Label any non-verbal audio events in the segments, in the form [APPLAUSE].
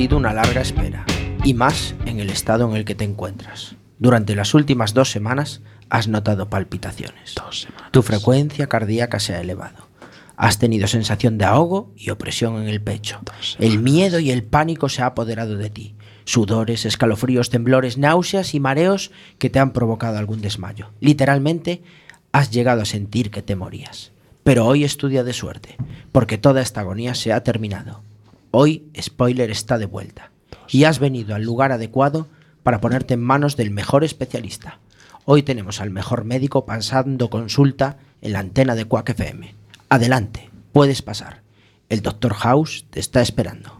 sido una larga espera, y más en el estado en el que te encuentras. Durante las últimas dos semanas has notado palpitaciones. Tu frecuencia cardíaca se ha elevado. Has tenido sensación de ahogo y opresión en el pecho. El miedo y el pánico se ha apoderado de ti. Sudores, escalofríos, temblores, náuseas y mareos que te han provocado algún desmayo. Literalmente, has llegado a sentir que te morías. Pero hoy es tu día de suerte, porque toda esta agonía se ha terminado. Hoy Spoiler está de vuelta. Y has venido al lugar adecuado para ponerte en manos del mejor especialista. Hoy tenemos al mejor médico pasando consulta en la antena de Quack FM. Adelante, puedes pasar. El Dr. House te está esperando.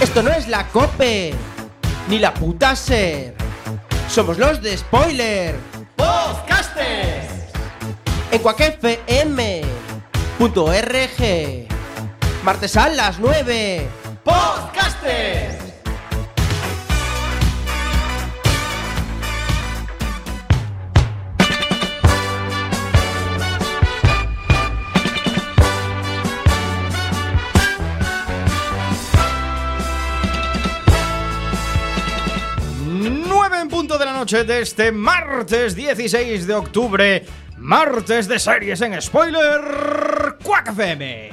Esto no es la COPE, ni la puta SER. Somos los de Spoiler. ¡Podcasters! En cuacfm.org. Martes a las 9. ¡Podcasters! Punto de la noche de este martes 16 de octubre, martes de series en spoiler, Quack FM.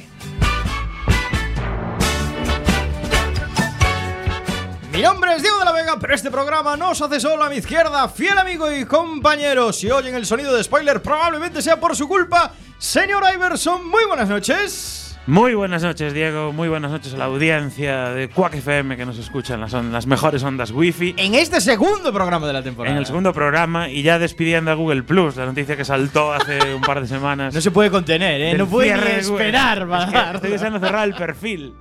Mi nombre es Diego de la Vega, pero este programa no hace solo a mi izquierda, fiel amigo y compañero. Si oyen el sonido de spoiler, probablemente sea por su culpa. Señor Iverson, muy buenas noches. Muy buenas noches, Diego. Muy buenas noches a la audiencia de Quack FM que nos escucha en las, on- las mejores ondas wifi. En este segundo programa de la temporada. En el segundo programa y ya despidiendo a Google Plus, la noticia que saltó hace un par de semanas. [LAUGHS] No se puede contener, ¿eh? No puede ni esperar Es que. Estoy deseando cerrar el perfil.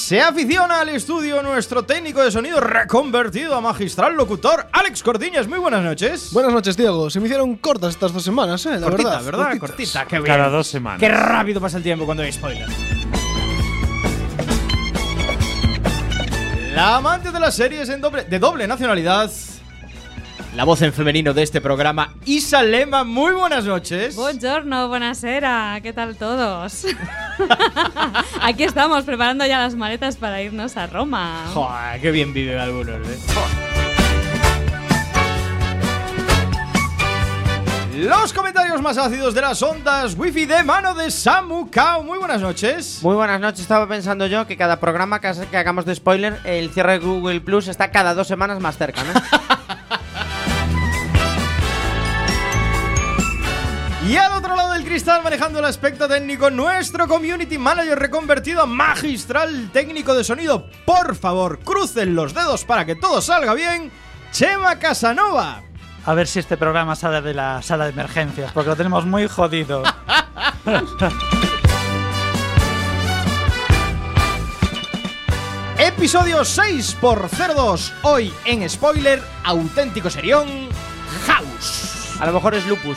Se aficiona al estudio nuestro técnico de sonido reconvertido a magistral locutor, Alex Cordiñas. Muy buenas noches. Buenas noches, Diego. Se me hicieron cortas estas dos semanas, ¿eh? La cortita, verdad. ¿verdad? cortitas. Cortita, qué bien. Cada dos semanas. Qué rápido pasa el tiempo cuando hay spoiler. La amante de las series en doble, de doble nacionalidad. La voz en femenino de este programa, Isa Lema. Muy buenas noches. Buongiorno, buonasera, ¿qué tal todos? [LAUGHS] Aquí estamos preparando ya las maletas para irnos a Roma. Joder, qué bien viven algunos, ¿eh? Los comentarios más ácidos de las ondas wifi de mano de Samu Kao. Muy buenas noches. Muy buenas noches, estaba pensando yo que cada programa que hagamos de spoiler, el cierre de Google Plus está cada dos semanas más cerca, ¿no? [LAUGHS] Y al otro lado del cristal, manejando el aspecto técnico, nuestro community manager reconvertido a magistral técnico de sonido. Por favor, crucen los dedos para que todo salga bien. Chema Casanova. A ver si este programa sale de la sala de emergencias, porque lo tenemos muy jodido. [LAUGHS] Episodio 6x02. Hoy en spoiler, auténtico serión, House. A lo mejor es lupus.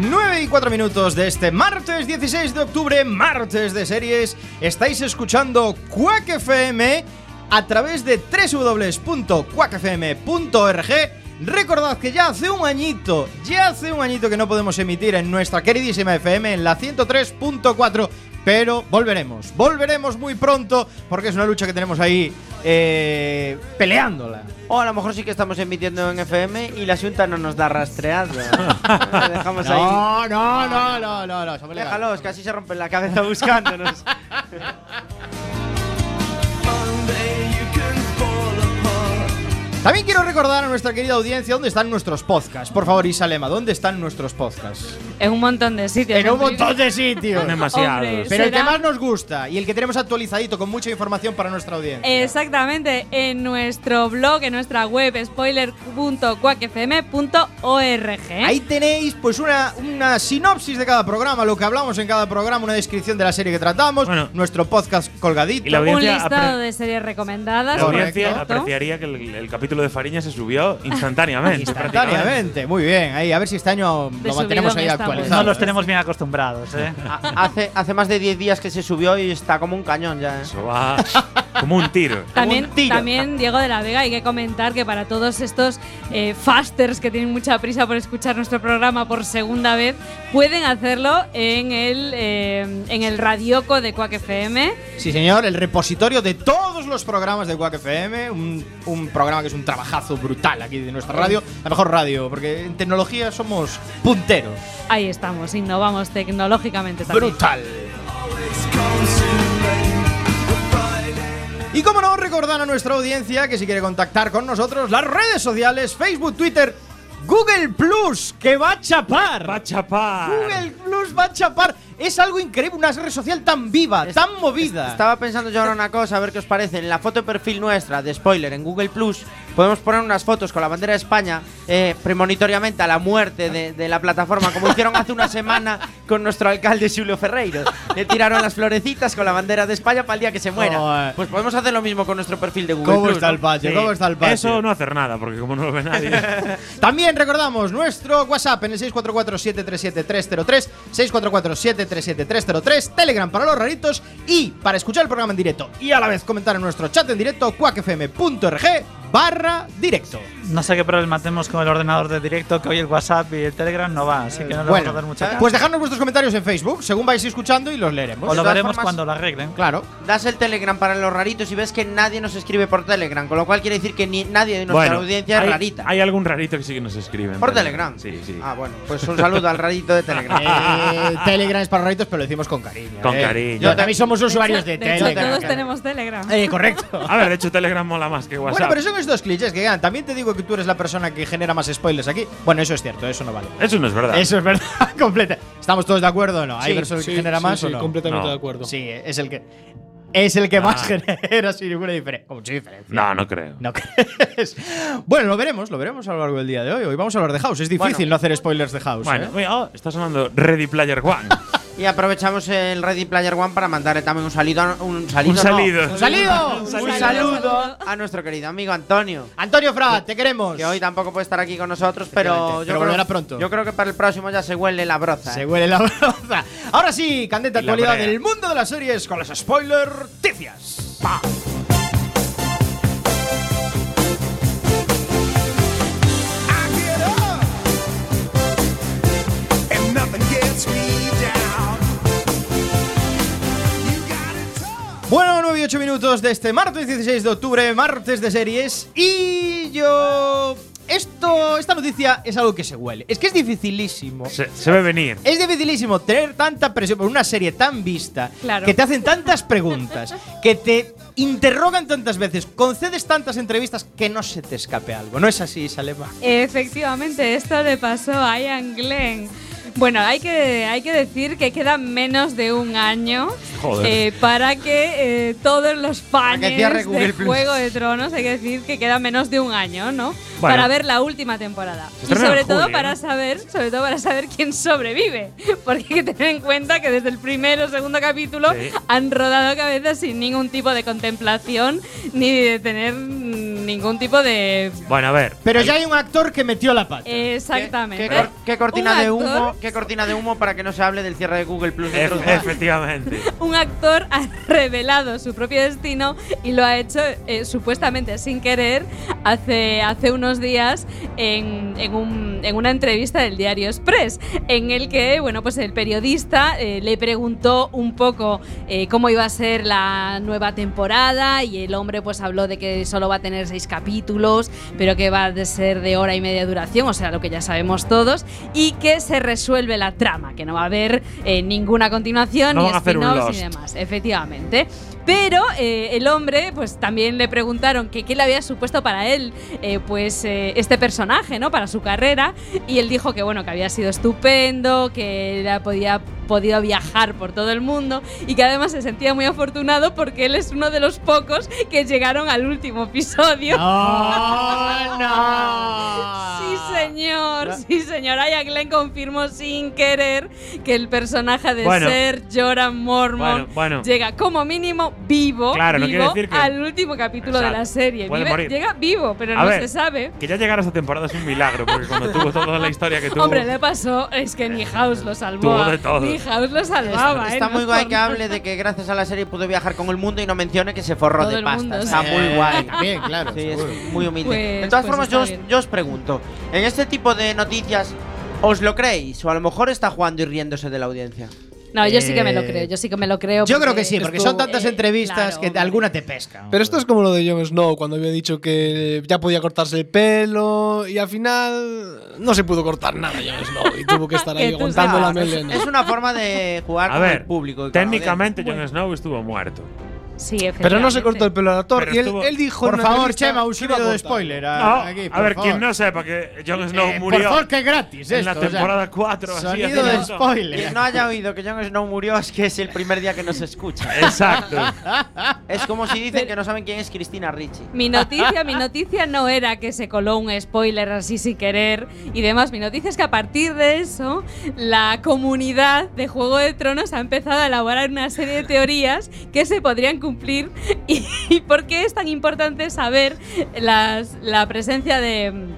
9 y 4 minutos de este martes 16 de octubre, martes de series. Estáis escuchando Quack FM a través de www.quackfm.org. Recordad que ya hace un añito, ya hace un añito que no podemos emitir en nuestra queridísima FM en la 103.4. Pero volveremos, volveremos muy pronto porque es una lucha que tenemos ahí eh, peleándola. O a lo mejor sí que estamos emitiendo en FM y la Junta no nos da rastreado. [LAUGHS] Dejamos ahí. No, no, no, no, no, no. Déjalos, casi se rompen la cabeza buscándonos. [LAUGHS] También quiero recordar a nuestra querida audiencia dónde están nuestros podcasts. Por favor, Isa Lema, ¿dónde están nuestros podcasts? En un montón de sitios. En un montón de sitios. Demasiados. Hombre, Pero el que más nos gusta y el que tenemos actualizadito con mucha información para nuestra audiencia. Exactamente, en nuestro blog, en nuestra web, spoiler.quackfm.org. Ahí tenéis pues una, una sinopsis de cada programa, lo que hablamos en cada programa, una descripción de la serie que tratamos, Bueno. nuestro podcast colgadito. Y la un listado de series recomendadas. La audiencia apreciaría que el, el capítulo de Fariña se subió instantáneamente. [LAUGHS] Instantáneamente, muy bien. Ahí, a ver si este año lo mantenemos ahí actualizado. No los tenemos bien acostumbrados, ¿eh? [LAUGHS] Ha- hace, hace más de 10 días que se subió y está como un cañón ya. ¿eh? Eso va como un tiro. También, un tiro. también, Diego de la Vega, hay que comentar que para todos estos eh, fasters que tienen mucha prisa por escuchar nuestro programa por segunda vez, pueden hacerlo en el, eh, en el radioco de Quack FM. Sí, señor, el repositorio de todos los programas de Quack FM, un, un programa que es un trabajazo brutal aquí de nuestra radio, la mejor radio, porque en tecnología somos punteros. Ahí estamos, innovamos tecnológicamente también. Brutal. Y como no, recordar a nuestra audiencia que si quiere contactar con nosotros, las redes sociales, Facebook, Twitter, Google Plus, que va a chapar. Va a chapar. Google Plus va a chapar. Es algo increíble, una red social tan viva, Es- tan movida. Estaba pensando yo ahora una cosa, a ver qué os parece. En la foto de perfil nuestra de spoiler en Google Plus, podemos poner unas fotos con la bandera de España eh, premonitoriamente a la muerte de, de la plataforma, como hicieron hace una semana con nuestro alcalde Julio Ferreiro. Le tiraron las florecitas con la bandera de España para el día que se muera. Joder. Pues podemos hacer lo mismo con nuestro perfil de Google ¿Cómo Plus. está el patio? Sí, ¿Cómo está el patio? Eso no hacer nada, porque como no lo ve nadie. [LAUGHS] También recordamos nuestro WhatsApp en el 644-737-303, 644-737-303, Telegram para los raritos y para escuchar el programa en directo y a la vez comentar en nuestro chat en directo, cuacfm.org barra directo. No sé qué problema tenemos con el ordenador de directo, que hoy el WhatsApp y el Telegram no va, así que no le Bueno, vamos a dar mucha pues dejadnos vuestros comentarios en Facebook, según vais escuchando y los leeremos. o lo veremos formas- cuando lo arreglen. Claro. Das el Telegram para los raritos y ves que nadie nos escribe por Telegram, con lo cual quiere decir que ni nadie de nuestra audiencia es hay, rarita. hay algún rarito que sí que nos escribe. por Telegram. Sí, sí. Ah, bueno, pues un saludo al rarito de Telegram. [LAUGHS] Eh, Telegram es para raritos, pero lo decimos con cariño. Con eh. cariño. Yo también somos usuarios de, de hecho, Telegram. todos tenemos Telegram. Eh, correcto. [LAUGHS] A ver, de hecho, Telegram mola más que WhatsApp. Bueno, pero son estos clichés que ganan. También te digo que tú eres la persona que genera más spoilers aquí. Bueno, eso es cierto, eso no vale. Eso no es verdad. Eso es verdad, [LAUGHS] completa. ¿Estamos todos de acuerdo o no? ¿Hay Sí, personas que sí, genera sí, más sí, o no? completamente No. de acuerdo. Sí, es el que es el que más Ah. [LAUGHS] genera sin ninguna diferencia. Con mucha diferencia. No, no creo. ¿No crees? Bueno, lo veremos, lo veremos a lo largo del día de hoy. Hoy vamos a hablar de House. Es difícil Bueno. no hacer spoilers de House. Bueno, ¿eh? mira, oh, está sonando Ready Player One. Y aprovechamos el Ready Player One para mandarle también un saludo, a- un saludo, Un no, salido. ¡Un salido! un saludo. a nuestro querido amigo Antonio, Antonio Fra, te queremos. que hoy tampoco puede estar aquí con nosotros, pero yo pero creo, volverá pronto. Yo creo que para el próximo ya se huele la broza. Se ¿eh? huele la [LAUGHS] broza. Ahora sí, candente actualidad del mundo de las series con las spoiler ticias. Pa. 9 y 8 minutos de este martes 16 de octubre, martes de series. Y yo. Esto, esta noticia es algo que se huele. Es que es dificilísimo. Se, se ve venir. Es dificilísimo tener tanta presión por una serie tan vista, Claro. que te hacen tantas preguntas, que te interrogan tantas veces, concedes tantas entrevistas que no se te escape algo. ¿No es así, Salema? Efectivamente, esto le pasó a Ian Glenn. Bueno, hay que, hay que decir que queda menos de un año eh, para que eh, todos los fans de. Juego de Tronos, hay que decir que queda menos de un año, ¿no? Bueno. Para ver la última temporada. Y sobre todo julio, para saber, sobre todo para saber quién sobrevive, [LAUGHS] porque hay que tener en cuenta que desde el primero o segundo capítulo Sí. han rodado cabezas sin ningún tipo de contemplación ni de tener ningún tipo de Bueno, a ver. Pero ya hay un actor que metió la pata. Exactamente. ¿Qué, qué cortina Un de actor- humo? ¿Qué cortina de humo para que no se hable del cierre de Google Plus? de efectivamente. [LAUGHS] Un actor ha revelado su propio destino y lo ha hecho eh, supuestamente sin querer hace, hace unos días en, en un- en una entrevista del diario Express, en el que bueno, pues el periodista eh, le preguntó un poco eh, cómo iba a ser la nueva temporada y el hombre pues habló de que solo va a tener seis capítulos, pero que va a ser de hora y media de duración, o sea, lo que ya sabemos todos, y que se resuelve la trama, que no va a haber eh, ninguna continuación, No ni spin-offs ni demás, efectivamente. Pero eh, el hombre, pues también le preguntaron que qué le había supuesto para él, eh, pues eh, este personaje, ¿no? Para su carrera. Y él dijo que, bueno, que había sido estupendo, que él podía podido viajar por todo el mundo y que además se sentía muy afortunado porque él es uno de los pocos que llegaron al último episodio. [LAUGHS] ¡No, no! Sí, señor, sí, señor. Aya Glenn confirmó sin querer que el personaje de Bueno. Ser Jorah Mormont Bueno, bueno. llega como mínimo vivo, Claro, no quiere vivo decir que- al último capítulo de la serie. Puede Vive- morir. llega vivo, pero A no ver, se sabe. Que ya llegara esta temporada es un milagro, porque cuando tuvo [LAUGHS] toda la historia que tuvo. Hombre, le pasó, es que ni House lo salvó. Tuvo de todo. Ni House lo salvaba. Está, ¿eh? está muy guay que [LAUGHS] hable de que gracias a la serie pudo viajar con el mundo y no mencione que se forró Todo de pasta. mundo, está sí. muy guay. [LAUGHS] Bien, claro. Sí, es muy humilde. Pues- de todas pues formas, yo os, yo os pregunto, en este tipo de noticias, ¿os lo creéis? O a lo mejor está jugando y riéndose de la audiencia. No, yo sí que me lo Eh, creo, yo sí que me lo creo. Yo creo que sí, porque son tantas eh, entrevistas claro, que hombre. alguna te pesca. Pero esto es como lo de Jon Snow, cuando había dicho que ya podía cortarse el pelo y al final no se pudo cortar nada Jon Snow y tuvo que estar [LAUGHS] ahí aguantando la melena. Es una forma de jugar A con ver, el público. técnicamente. Jon Snow estuvo muerto. Sí, Pero no se cortó el pelo al actor Pero y él, estuvo- él dijo Por una favor, entrevista Chema, un que iba a de cortar. spoiler. a- No, aquí, a por ver, favor. quien no sepa que Jon Snow Eh, murió Por favor, que es gratis en la esto, o sea, temporada 4. así, Sonido de un montón. spoiler. Quien no haya oído que Jon Snow murió es que es el primer día que nos escucha. Exacto. es como si dicen que no saben quién es Cristina Ricci. Mi noticia, mi noticia no era que se coló un spoiler así sin querer y demás. Mi noticia es que a partir de eso, la comunidad de Juego de Tronos ha empezado a elaborar una serie de teorías que se podrían cumplir. ¿Y, por qué es tan importante saber la presencia de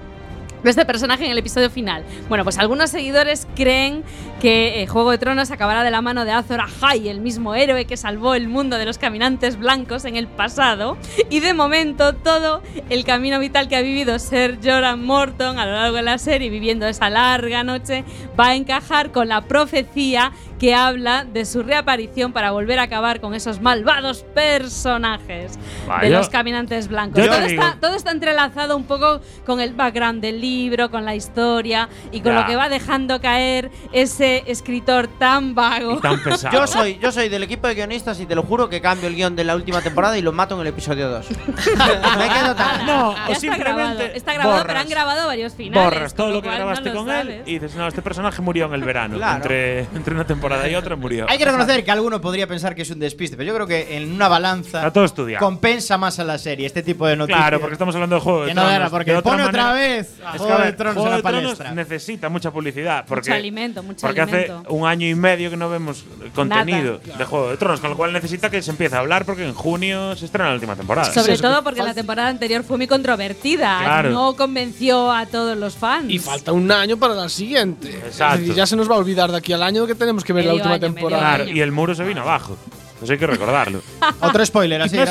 de este personaje en el episodio final. Bueno, pues algunos seguidores creen que eh, Juego de Tronos acabará de la mano de Azor Ahai, el mismo héroe que salvó el mundo de los caminantes blancos en el pasado. Y de momento todo el camino vital que ha vivido Ser Jorah Morton a lo largo de la serie, viviendo esa larga noche, va a encajar con la profecía que habla de su reaparición para volver a acabar con esos malvados personajes Va, de los caminantes blancos. Todo está, todo está entrelazado un poco con el background del libro, con la historia y con Ya. lo que va dejando caer ese escritor tan vago. Y tan pesado. Yo soy, yo soy del equipo de guionistas y te lo juro que cambio el guion de la última temporada y lo mato en el episodio 2. [LAUGHS] Me quedo tan. No, Ya o está grabado, está grabado, pero borras. han grabado varios finales. Borras todo lo que grabaste no lo con él sabes. y dices, no, este personaje murió en el verano. Claro. Entre, entre una temporada y otra murió. Hay que reconocer que alguno podría pensar que es un despiste, pero yo creo que en una balanza todo compensa más a la serie este tipo de noticias. Claro, porque estamos hablando de Juego de Que no Tronos. era, porque de otra pone otra vez a Juego de Tronos Juego en la de Tronos palestra. necesita mucha publicidad. Porque, mucho alimento, mucho porque alimento. hace un año y medio que no vemos contenido de Juego de Tronos, con lo cual necesita que se empiece a hablar porque en junio se estrena la última temporada. Sobre todo que porque la temporada anterior fue muy controvertida. Claro. No convenció a todos los fans. Y falta un año para la siguiente. Exacto. Es decir, ya se nos va a olvidar de aquí al año que tenemos que ver la Medio última año, medio temporada. Claro, y el muro se vino abajo. Eso hay que recordarlo. [LAUGHS] Otro spoiler, así, No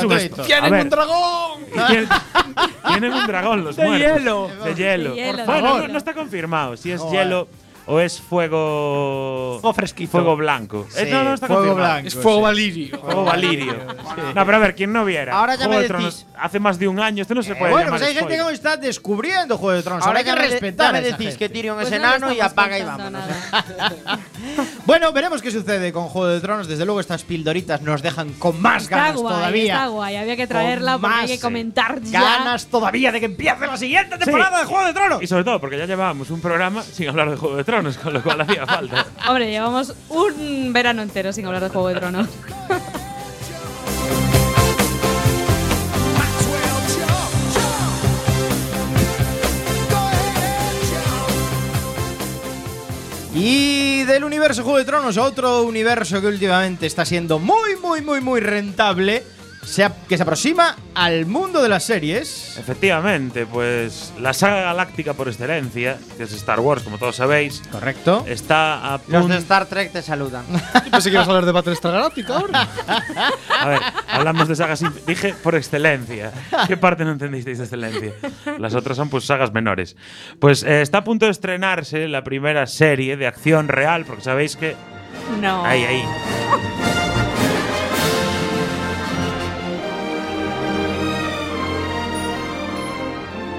¡Tienen un dragón! [LAUGHS] Tienen, tienen un dragón los De muertos. hielo. De hielo. De hielo, bueno, no, no está confirmado si es hielo o es fuego. Fuego fresquito. Fuego blanco. Eh, Sí, no, no está fuego blanco. Es fuego sí. valirio. Fuego Valirio. [LAUGHS] No, pero a ver, quien no viera. Ahora ya Juego me de Tronos decís. hace más de un año, esto no se Eh, puede bueno, pues hay gente que está descubriendo Juego de Tronos. Ahora hay que respetar. ya me decís gente. que Tyrion Pues es no enano y apaga y vámonos. [LAUGHS] Bueno, veremos qué sucede con Juego de Tronos. Desde luego, estas pildoritas nos dejan con más Está ganas guay, todavía. está guay. Había que Con traerla porque hay que sí. comentar ya. Ganas todavía de que empiece la siguiente temporada de Juego de Tronos. Y sobre todo porque ya llevábamos un programa sin hablar de Juego de Tronos, con lo cual hacía [LAUGHS] falta. Hombre, llevamos un verano entero sin hablar de Juego de Tronos. [LAUGHS] Y del universo Juego de Tronos a otro universo que últimamente está siendo muy, muy, muy, muy rentable, se que se aproxima al mundo de las series. Efectivamente, pues la saga galáctica por excelencia, que es Star Wars, como todos sabéis, Correcto. está a Los punto. de Star Trek te saludan. Yo pensé que ibas a hablar de Battlestar Galactica ahora. A ver, hablamos de sagas. Dije por excelencia. ¿Qué parte no entendisteis de excelencia? Las otras son pues sagas menores. Pues eh, está a punto de estrenarse la primera serie de acción real, porque sabéis que. No. Ahí, ahí.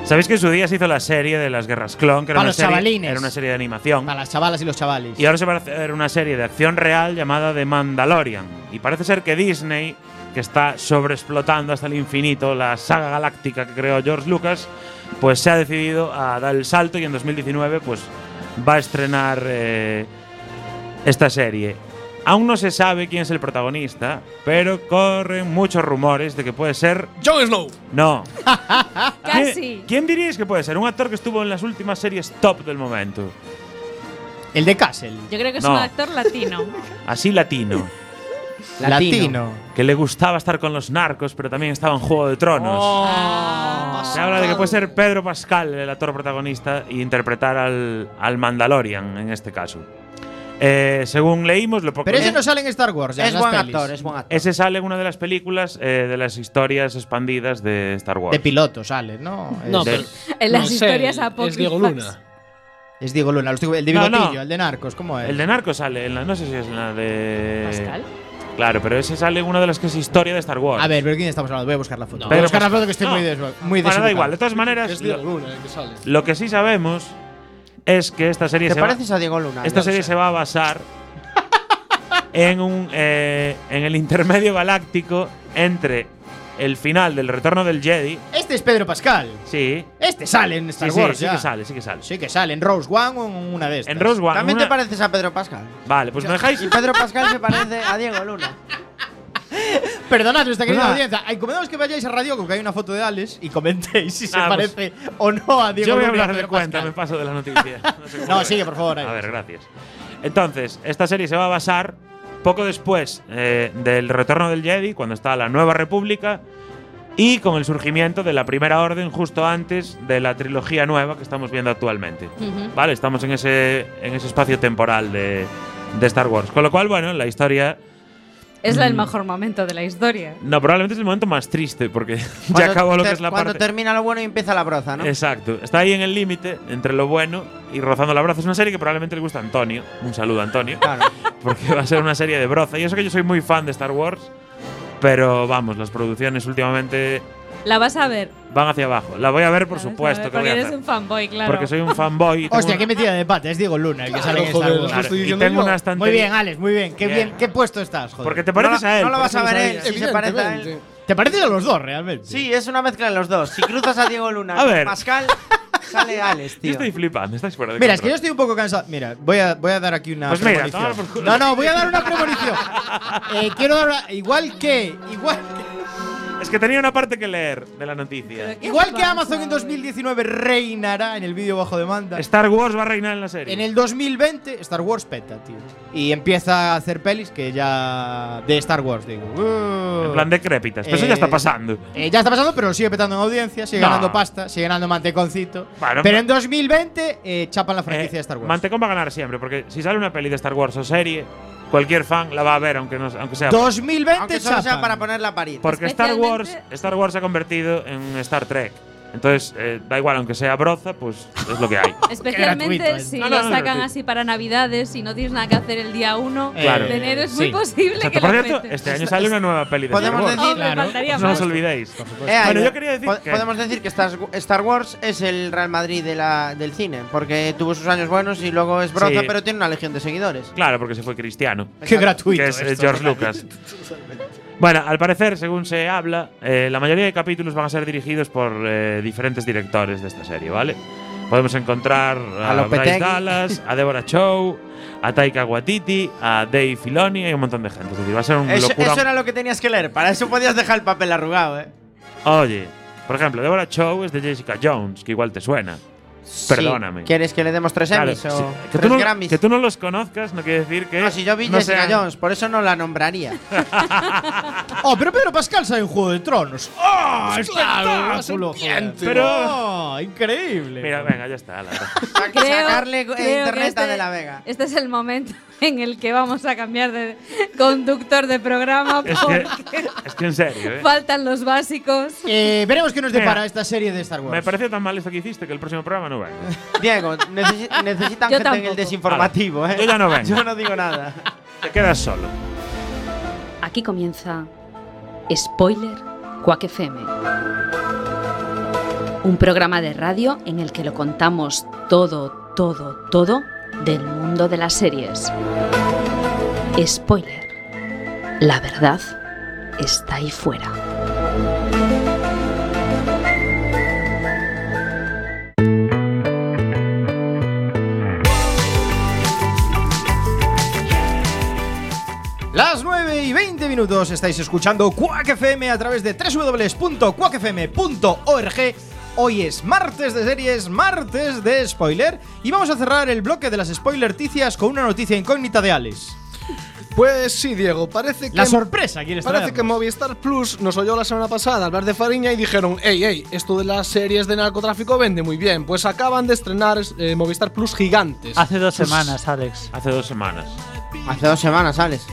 Sabéis que en su día se hizo la serie de las guerras clon, que era Para una, los serie, chavalines. era una serie de animación. Para las chavalas y los chavales. Y ahora se va a hacer una serie de acción real llamada The Mandalorian. Y parece ser que Disney que está sobreexplotando hasta el infinito la saga galáctica que creó George Lucas, pues se ha decidido a dar el salto y en 2019 pues va a estrenar eh, esta serie. Aún no se sabe quién es el protagonista, pero corren muchos rumores de que puede ser Jon Snow. no. [LAUGHS] Casi. ¿Quién, quién diríais que puede ser? Un actor que estuvo en las últimas series top del momento. El de Castle. Yo creo que es No. un actor latino. [LAUGHS] Así latino. Latino. Que le gustaba estar con los narcos, pero también estaba en Juego de Tronos. Oh. Se habla de que puede ser Pedro Pascal el actor protagonista y interpretar al, al Mandalorian en este caso. Eh, según leímos, lo poco Pero ese no sale en Star Wars. Ya, Es en buen pelis. actor, es buen actor. ese sale en una de las películas eh, de las historias expandidas de Star Wars. De piloto sale, ¿no? No, es, de- pero. En las no sé, historias Es apócrifas. Diego Luna. es Diego Luna. lo estoy- El de No, bigotillo, no. el de Narcos, ¿cómo es? El de Narco sale en la, no sé si es en la de Pascal. Claro, pero ese sale en una de las que es historia de Star Wars. A ver, ¿pero quién estamos hablando? Voy a buscar la foto. No, Voy a buscar la foto que estoy No. muy, des muy bueno, da igual. De todas maneras, Es Diego Luna el que sale. lo que sí sabemos es que esta serie ¿Te se va- pareces a Diego Luna? Esta serie sé. se va a basar en, un, eh, en el intermedio galáctico entre el final del Retorno del Jedi. Este es Pedro Pascal. Sí. Este sale en Star sí, Wars. sí ya. que sale, sí que sale. Sí que sale. En Rose One o en una de estas. En Rose One. También una- te pareces a Pedro Pascal. Vale, pues me dejáis. Y Pedro Pascal se parece a Diego Luna. [LAUGHS] Perdonad nuestra querida audiencia. Encomendamos que vayáis a Radio que hay una foto de Alex y comentéis si se Nada, pues, parece o no a Diego Yo voy a hablar de cuenta, me paso de la noticia. [LAUGHS] No, sé No, sigue, por favor, ahí. A ver, gracias. Entonces, esta serie se va a basar poco después eh, del retorno del Jedi, cuando está la Nueva República, y con el surgimiento de la Primera Orden justo antes de la trilogía nueva que estamos viendo actualmente. Vale, estamos en ese, en ese espacio temporal de, de Star Wars. Con lo cual, bueno, la historia. Es Mm. el mejor momento de la historia. No, probablemente es el momento más triste, porque [LAUGHS] ya Cuando acabó lo que es la Cuando parte. termina lo bueno y empieza la broza, ¿no? Exacto. Está ahí en el límite entre lo bueno y rozando la broza. Es una serie que probablemente le gusta a Antonio. Un saludo, Antonio. Claro. [LAUGHS] Porque va a ser una serie de broza. Y eso que yo soy muy fan de Star Wars. Pero vamos, las producciones últimamente La vas a ver. van hacia abajo. La voy a ver, por La vas a supuesto. ver, que voy Porque a eres hacer. un fanboy, claro. Porque soy un fanboy. y tengo Hostia, una- qué metida de pata. Es Diego Luna el que sale en joder, Star lo Wars. Claro, estoy y diciendo tengo yo. una estantería. Muy bien, Alex, muy bien. Qué Bien. bien. ¿Qué puesto estás, joder? Porque te pareces No, a él. no lo por vas eso a lo ver sabía. él. Si se parece a él. Evidentemente. Te parecen a los dos, realmente. Sí, es una mezcla de los dos. Si cruzas a Diego Luna [LAUGHS] A con ver. Pascal, sale Alex, Yo tío. estoy flipando, estáis fuera de Mira, es que yo control. estoy un poco cansado. Mira, voy a, voy a dar aquí una Pues mira, premonición. toma por culo. no, no, voy a dar una premonición. Eh, quiero dar una- igual que, igual, Es que tenía una parte que leer de la noticia. ¿Qué igual que Amazon en güey? 2019 reinará en el vídeo bajo demanda. Star Wars va a reinar en la serie. En el 2020 Star Wars peta, tío. Y empieza a hacer pelis que ya de Star Wars, digo. Uh. En plan decrépitas. Pero eso ya está Eh, pasando. Eh, ya está pasando, pero sigue petando en audiencia, sigue No. ganando pasta, sigue ganando manteconcito. Bueno, pero en 2020 eh, chapan la Eh, franquicia de Star Wars. Mantecón va a ganar siempre, porque si sale una peli de Star Wars o serie, cualquier fan la va a ver, aunque, no, aunque sea. 2020 Aunque solo sea para ponerla a parir. Porque Star Wars, Star Wars se ha convertido en Star Trek. Entonces, eh, da igual, aunque sea broza, pues es lo que hay. [LAUGHS] Especialmente si No, no, lo no, sacan así para Navidades y no tienes nada que hacer el día 1 Claro. de enero, es sí. muy posible Exacto. que Por lo cierto, este año sale una nueva peli de Star Podemos Wars. decir- Claro. No os olvidéis. Eh, Bueno, yo quería decir po- que- Podemos decir que Star, Star Wars es el Real Madrid de la, del cine, porque tuvo sus años buenos y luego es broza, Sí. pero tiene una legión de seguidores. Claro, porque se fue cristiano. Qué gratuito. que es eh, esto. George Lucas. [LAUGHS] Bueno, al parecer, según se habla, eh, la mayoría de capítulos van a ser dirigidos por eh, diferentes directores de esta serie, ¿vale? Podemos encontrar a, A Bryce. Dallas, a Deborah Chow, a Taika Waititi, a Dave Filoni y un montón de gente. Es decir, va a ser un Eso, locura. eso era lo que tenías que leer, para eso podías dejar el papel arrugado, ¿eh? Oye, por ejemplo, Deborah Chow es de Jessica Jones, que igual te suena. Perdóname. Sí. ¿Quieres que le demos tres Claro, Emmys o sí, que, tú tres no, Grammys? que tú no los conozcas no quiere decir que. no, si yo vi no Jessica sean- Jones, por eso no la nombraría. Oh, [LAUGHS] pero Pedro Pascal sale en Juego de Tronos. ¡Oh! claro, espectáculo. Pero- ¡Oh! increíble. Mira, venga, ya está. la [LAUGHS] Creo- Sacarle eh, creo que internet este- a De La Vega. Este es el momento en el que vamos a cambiar de conductor de programa es, que, es que en serio, ¿eh? faltan los básicos. Eh, veremos qué nos depara Venga. esta serie de Star Wars. Me pareció tan mal esto que hiciste que el próximo programa no vengo. [LAUGHS] Diego, necesi- necesitan Yo gente en el tampoco. desinformativo, ¿eh? Yo ya no vengo. [LAUGHS] Yo no digo nada. Te quedas solo. Aquí comienza Spoiler Quack FM. Un programa de radio en el que lo contamos todo, todo, todo del mundo de las series. Spoiler. La verdad está ahí fuera. Minutos estáis escuchando Quack FM a través de www.quackfm.org. Hoy es martes de series, martes de spoiler y vamos a cerrar el bloque de las spoilerticias con una noticia incógnita de Alex. Pues sí, Diego, parece que. La sorpresa, ¿quieres Parece que Movistar Plus nos oyó la semana pasada hablar de Fariña y dijeron: Ey, ey, esto de las series de narcotráfico vende muy bien. Pues acaban de estrenar eh, Movistar Plus Gigantes. Hace dos Pues- semanas, Alex. Hace dos semanas. Hace dos semanas, Alex.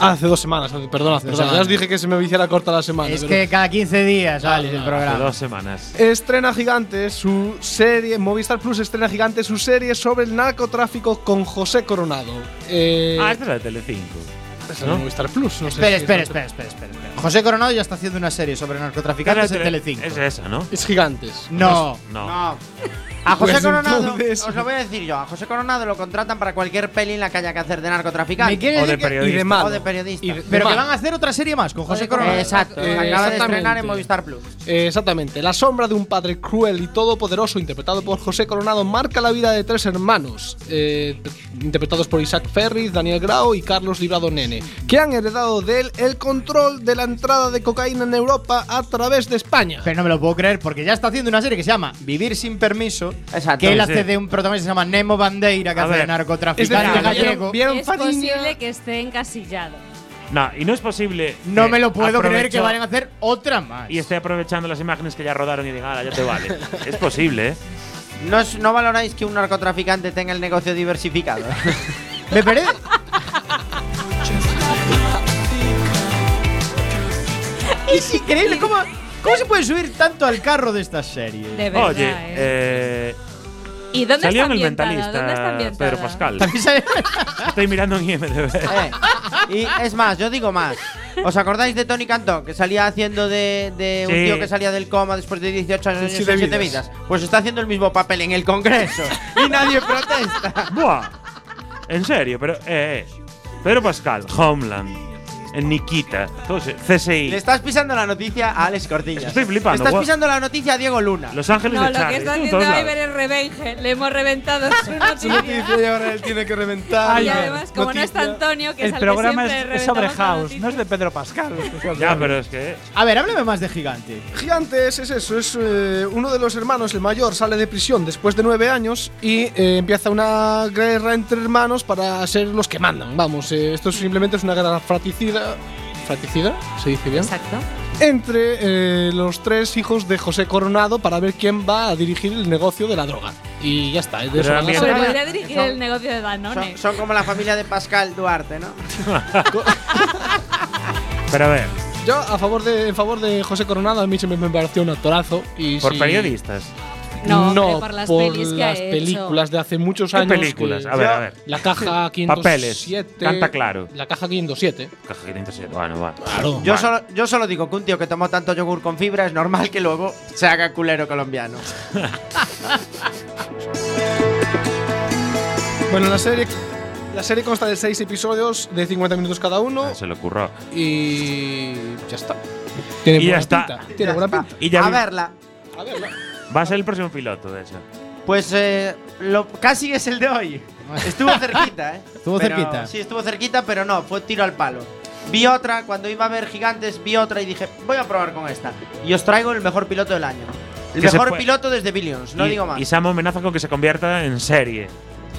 Hace dos semanas, hace- perdona, dos perdona, Ya os dije que se me hiciera corta la semana. Es que cada 15 días, Alex, el Hace programa. dos semanas. Estrena Gigantes su serie, Movistar Plus estrena Gigantes su serie sobre el narcotráfico con José Coronado. Eh, Ah, esta es la de Telecinco. Esa ¿no? Movistar Plus, no sé Espera, si espera, es- espera, espera, espera, espera. José Coronado ya está haciendo una serie sobre narcotraficantes en Tele- Telecinco. Es esa, ¿no? Es Gigantes. No. No. No. A José Pues Coronado, entonces- os lo voy a decir yo, a José Coronado lo contratan para cualquier peli en la que haya que hacer de narcotraficante. O decir de que- periodista. Y de malo. O de periodista. Y de- Pero que van a hacer otra serie más con José Coronado. exacto, Eh, acaba de estrenar en. Movistar Plus. Eh, exactamente. La sombra de un padre cruel y todopoderoso, interpretado por José Coronado, marca la vida de tres hermanos, eh, interpretados por Isaac Ferris, Daniel Grau y Carlos Librado Nene, que han heredado de él el control de la entrada de cocaína en Europa a través de España. Pero no me lo puedo creer porque ya está haciendo una serie que se llama Vivir sin permiso. Exacto. Que él Sí, hace sí. de un protagonista que se llama Nemo Bandeira, que A hace de ver, Es narcotraficante gallego. ¿vieron, vieron es posible que esté encasillado. No, y no es posible. No me lo puedo creer que vayan a hacer otra más. Y esté aprovechando las imágenes que ya rodaron y digan, ah, ya te vale. es posible, ¿eh? [LAUGHS] ¿No, es- ¿No valoráis que un narcotraficante tenga el negocio diversificado? Me parece. Es increíble cómo, cómo se puede subir tanto al carro de estas series. De verdad. Oye, ¿eh? eh, ¿Y dónde salió está en el mentalista ¿Dónde está? Pedro Pascal. Estoy mirando en IMDb. Eh, Y es más, yo digo más. ¿Os acordáis de Tony Cantón, que salía haciendo de, de un Sí. tío que salía del coma después de 18 años Sí, y de 7 vidas. vidas? Pues está haciendo el mismo papel en el Congreso y nadie protesta. Buah. En serio, pero eh, eh. Pedro Pascal, Homeland, Nikita, eh, CSI. Le estás pisando la noticia a Alex Cortillas. Estoy flipando, Estás guau. pisando la noticia a Diego Luna. Los Ángeles No, de lo que Charlie. está en haciendo. Iber es revenge. Le hemos reventado su [LAUGHS] noticia. y ahora él tiene que reventar. y además, como no está Antonio, que el es al programa siempre es, es sobre House, noticia. no es de Pedro Pascal. Ya, pero es que. A ver, háblame más de Gigante. Gigantes es eso, es eh, uno de los hermanos, el mayor, sale de prisión después de nueve años y eh, empieza una guerra entre hermanos para ser los que mandan. Vamos, eh, esto simplemente es una guerra fratricida. ¿Fratricida? ¿Se dice bien? Exacto. Entre eh, los tres hijos de José Coronado para ver quién va a dirigir el negocio de la droga. Y ya está. De eso. Pero podría dirigir Son- el negocio de Danone. Son, son como la familia de Pascal Duarte, ¿no? [LAUGHS] Pero a ver, Yo a favor de, en favor de José Coronado, a mí se me, me pareció un actorazo. Y por si- periodistas. No, hombre, No, por las pelis que ha las hecho. películas de hace muchos ¿Qué años. películas? que- A ver, a ver. La caja [LAUGHS] 507. Papeles, canta claro. La caja 507. Caja 507. Bueno, va. Claro. Yo solo, yo solo digo que un tío que tomó tanto yogur con fibra es normal que luego se haga culero colombiano. [LAUGHS] Bueno, la serie, la serie consta de 6 episodios de 50 minutos cada uno. Ah, Se le ocurrió. Y ya está. Tiene Y ya buena está. pinta. Tiene buena pinta. Y ya a verla. A verla. Va a ser el próximo piloto de eso. Pues eh, lo, casi es el de hoy. Estuvo cerquita, ¿eh? [LAUGHS] Estuvo Pero- cerquita. Sí, estuvo cerquita, pero no, fue tiro al palo. Vi otra, cuando iba a ver gigantes, vi otra y dije, voy a probar con esta. Y os traigo el mejor piloto del año. El Que mejor piloto desde Billions, no y, digo más. Y Sam amenaza con que se convierta en serie.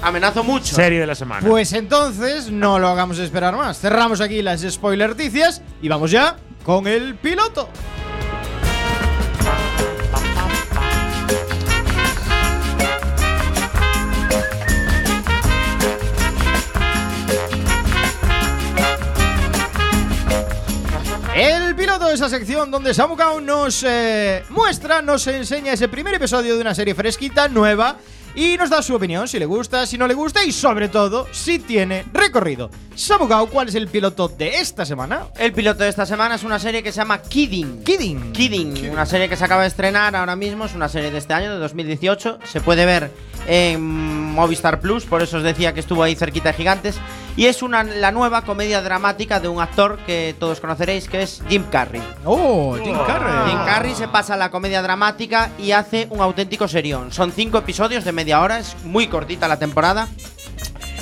Amenazo mucho. Serie de la semana. Pues entonces, no lo hagamos esperar más. Cerramos aquí las spoilerticias y vamos ya con el piloto. De esa sección donde Samu Kao nos eh, muestra, nos enseña ese primer episodio de una serie fresquita, nueva, y nos da su opinión, si le gusta, si no le gusta y sobre todo, si tiene recorrido. Samu Kao, ¿cuál es el piloto de esta semana? El piloto de esta semana es una serie que se llama Kidding. Kidding. Kidding, una serie que se acaba de estrenar ahora mismo, es una serie de este año, de 2018. Se puede ver en Movistar Plus, por eso os decía que estuvo ahí cerquita de Gigantes. Y es una, la nueva comedia dramática de un actor que todos conoceréis, que es Jim Carrey. Oh, Jim Carrey. Jim Carrey se pasa a la comedia dramática y hace un auténtico serión. Son cinco episodios de media hora, es muy cortita la temporada.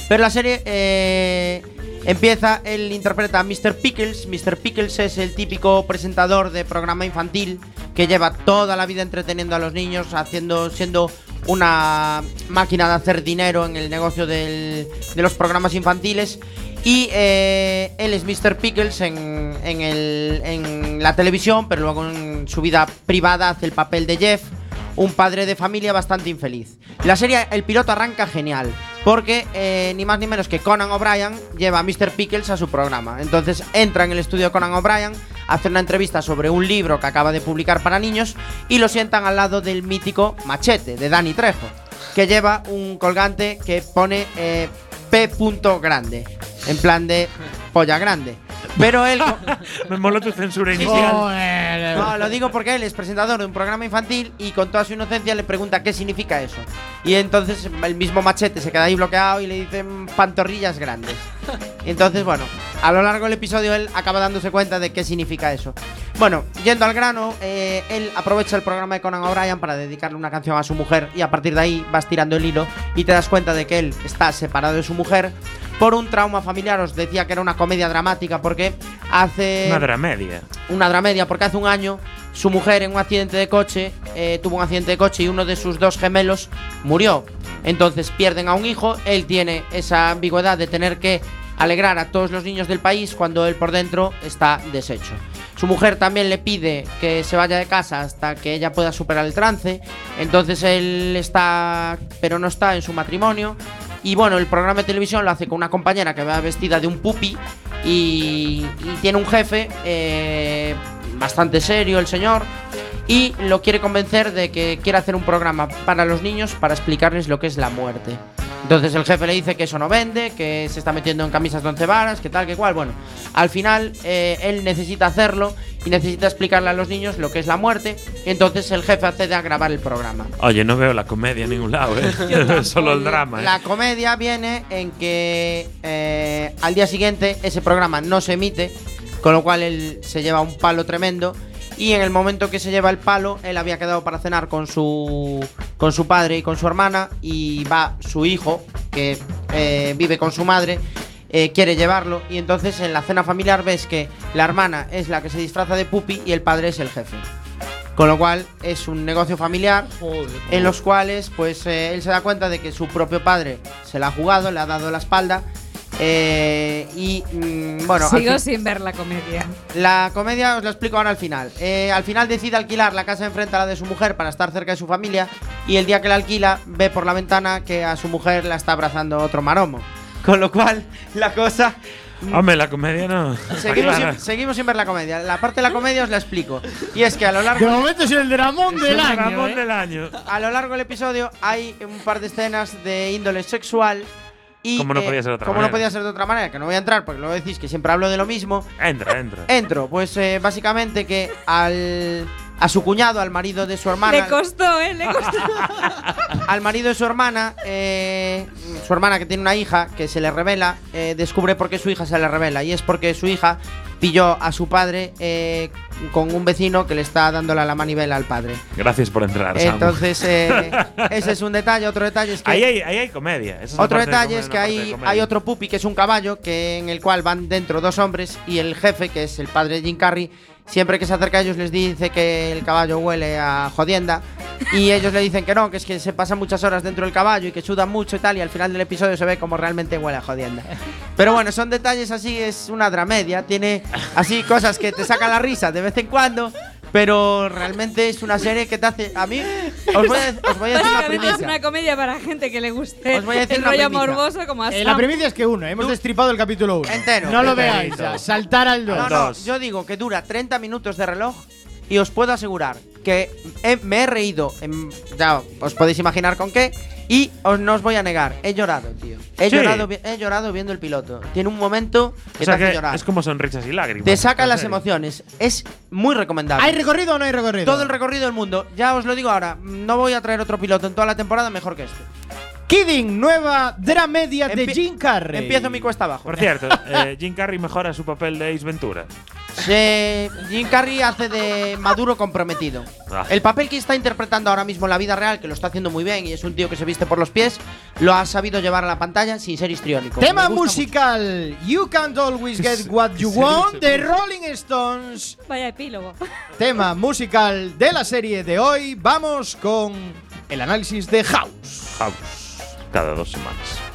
Pero la serie eh, empieza, él interpreta a Mr. Pickles. Mr. Pickles es el típico presentador de programa infantil que lleva toda la vida entreteniendo a los niños, haciendo, siendo una máquina de hacer dinero en el negocio de los programas infantiles. Y eh, él es Mr. Pickles en, en el- en la televisión, pero luego en su vida privada hace el papel de Jeff, un padre de familia bastante infeliz. La serie, el piloto arranca genial, porque eh, ni más ni menos que Conan O'Brien lleva a Mr. Pickles a su programa. Entonces entra en el estudio Conan O'Brien, hace una entrevista sobre un libro que acaba de publicar para niños y lo sientan al lado del mítico Machete, de Danny Trejo, que lleva un colgante que pone eh, P. grande, en plan de polla grande. Pero él... [LAUGHS] Me moló tu censura Sí, sí. inicial. No, lo digo porque él es presentador de un programa infantil y con toda su inocencia le pregunta qué significa eso. Y entonces el mismo machete se queda ahí bloqueado y le dicen pantorrillas grandes. [LAUGHS] Entonces, bueno, a lo largo del episodio él acaba dándose cuenta de qué significa eso. Bueno, yendo al grano, eh, él aprovecha el programa de Conan O'Brien para dedicarle una canción a su mujer y a partir de ahí vas tirando el hilo y te das cuenta de que él está separado de su mujer por un trauma familiar. Os decía que era una comedia dramática porque hace Una dramedia. una dramedia porque hace un año su mujer en un accidente de coche eh, tuvo un accidente de coche y uno de sus dos gemelos murió. Entonces pierden a un hijo, él tiene esa ambigüedad de tener que alegrar a todos los niños del país cuando él por dentro está deshecho. Su mujer también le pide que se vaya de casa hasta que ella pueda superar el trance. Entonces él está, pero no está en su matrimonio. Y bueno, el programa de televisión lo hace con una compañera que va vestida de un pupi y, y tiene un jefe eh, bastante serio, el señor, y lo quiere convencer de que quiere hacer un programa para los niños para explicarles lo que es la muerte. Entonces el jefe le dice que eso no vende, que se está metiendo en camisas de once varas, que tal, que cual. Bueno, al final eh, él necesita hacerlo y necesita explicarle a los niños lo que es la muerte. Entonces el jefe accede a grabar el programa. Oye, no veo la comedia en ningún lado, ¿eh? [LAUGHS] [LAUGHS] Solo el drama, ¿eh? La comedia viene en que eh, al día siguiente ese programa no se emite, con lo cual él se lleva un palo tremendo. Y en el momento que se lleva el palo, él había quedado para cenar con su, con su padre y con su hermana. Y va su hijo, que eh, vive con su madre, eh, quiere llevarlo. Y entonces en la cena familiar ves que la hermana es la que se disfraza de pupi y el padre es el jefe. Con lo cual es un negocio familiar en los cuales pues eh, él se da cuenta de que su propio padre se la ha jugado, le ha dado la espalda eh, y mm, bueno, Sigo sin ver la comedia. la comedia os lo explico ahora al final. Eh, al final decide alquilar la casa enfrente a la de su mujer para estar cerca de su familia y el día que la alquila ve por la ventana que a su mujer la está abrazando otro maromo. Con lo cual la cosa Hombre, la comedia no. Seguimos sin, seguimos sin ver la comedia. La parte de la comedia os la explico. Y es que a lo largo De momento es el dramón Es del el año. Ramón ¿eh? del año. a lo largo del episodio hay un par de escenas de índole sexual. Y, Como no podía ser de otra como manera. no podía ser de otra manera, que no voy a entrar porque luego decís que siempre hablo de lo mismo. Entra, entra. Entro, pues eh, básicamente que al a su cuñado, al marido de su hermana, Le costó, ¿eh? Le costó. [LAUGHS] al marido de su hermana, eh, su hermana que tiene una hija que se le revela, eh, descubre por qué su hija se le revela y es porque su hija pilló a su padre eh, con un vecino que le está dándole la manivela al padre. Gracias por entrar. Entonces, eh, [LAUGHS] ese es un detalle. Otro detalle es que. Ahí hay, ahí hay comedia. Es Otro de detalle comedia, es que hay, hay otro pupi que es un caballo que en el cual van dentro dos hombres y el jefe, que es el padre de Jim Carrey, siempre que se acerca a ellos les dice que el caballo huele a jodienda y ellos le dicen que no, que es que se pasan muchas horas dentro del caballo y que sudan mucho y tal y al final del episodio se ve como realmente huele a jodienda. Pero bueno, son detalles así, es una dramedia, tiene así cosas que te sacan la risa de vez en cuando. Pero realmente es una serie que te hace. A mí. Os voy a, os voy a [LAUGHS] decir una Básicamente es una comedia para gente que le guste Os voy a decir el una rollo morboso como a Eh, la primicia es que uno, hemos destripado el capítulo 1. Entero. No lo veáis. Saltar al 2. No, no, yo digo que dura 30 minutos de reloj y os puedo asegurar que he- me he reído, en- ya os podéis imaginar con qué, y os, no os voy a negar, he llorado, tío. He, Sí. llorado, he llorado viendo el piloto. Tiene un momento que O sea te hace que llorar. es como sonrisas y lágrimas. Te saca las emociones. Es muy recomendable. ¿Hay recorrido o no hay recorrido? Todo el recorrido del mundo. Ya os lo digo ahora, no voy a traer otro piloto en toda la temporada mejor que este. Kidding, nueva dramedia de Empie- Jim Carrey. Empiezo mi cuesta abajo. Por cierto, eh, Jim Carrey mejora su papel de Ace Ventura. Se- Jim Carrey hace de Maduro comprometido. Ah. El papel que está interpretando ahora mismo en la vida real, que lo está haciendo muy bien y es un tío que se viste por los pies, lo ha sabido llevar a la pantalla sin ser histriónico. Tema musical You Can't Always Get What You Want de Rolling Stones. Vaya epílogo. Tema musical de la serie de hoy. Vamos con el análisis de House. House. Cada dos semanas.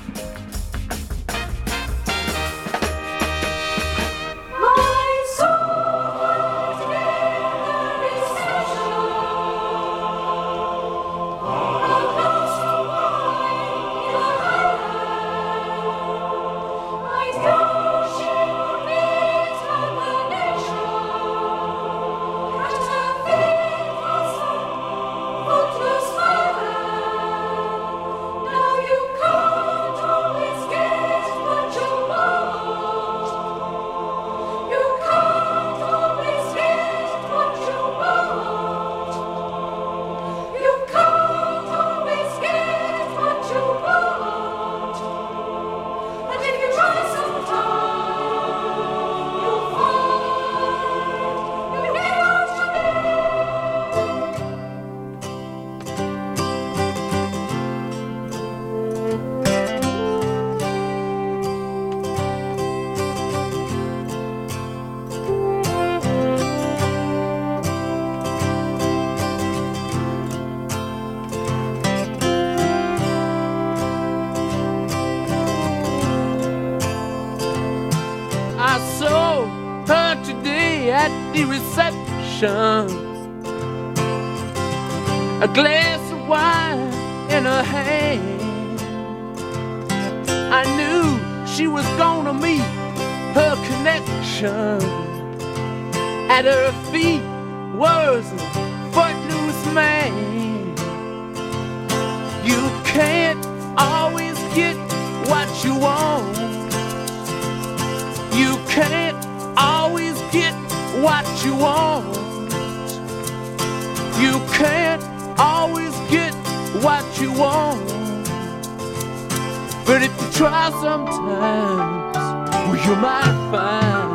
But if you try sometimes, well, you might find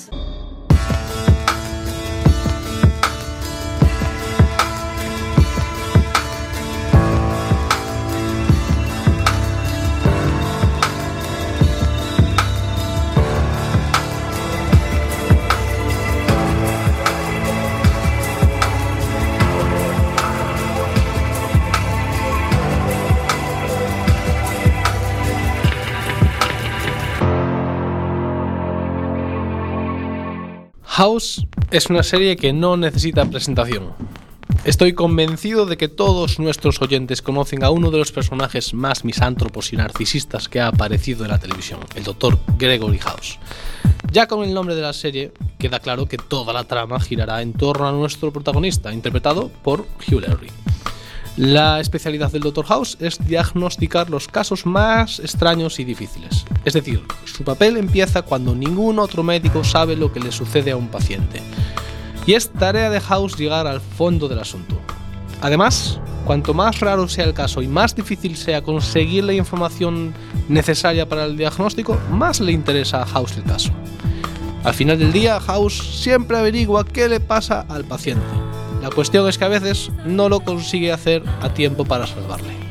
House es una serie que no necesita presentación. Estoy convencido de que todos nuestros oyentes conocen a uno de los personajes más misántropos y narcisistas que ha aparecido en la televisión, el Dr. Gregory House. Ya con el nombre de la serie, queda claro que toda la trama girará en torno a nuestro protagonista, interpretado por Hugh Laurie. La especialidad del Dr. House es diagnosticar los casos más extraños y difíciles. Es decir, su papel empieza cuando ningún otro médico sabe lo que le sucede a un paciente. Y es tarea de House llegar al fondo del asunto. Además, cuanto más raro sea el caso y más difícil sea conseguir la información necesaria para el diagnóstico, más le interesa a House el caso. Al final del día, House siempre averigua qué le pasa al paciente. La cuestión es que a veces no lo consigue hacer a tiempo para salvarle.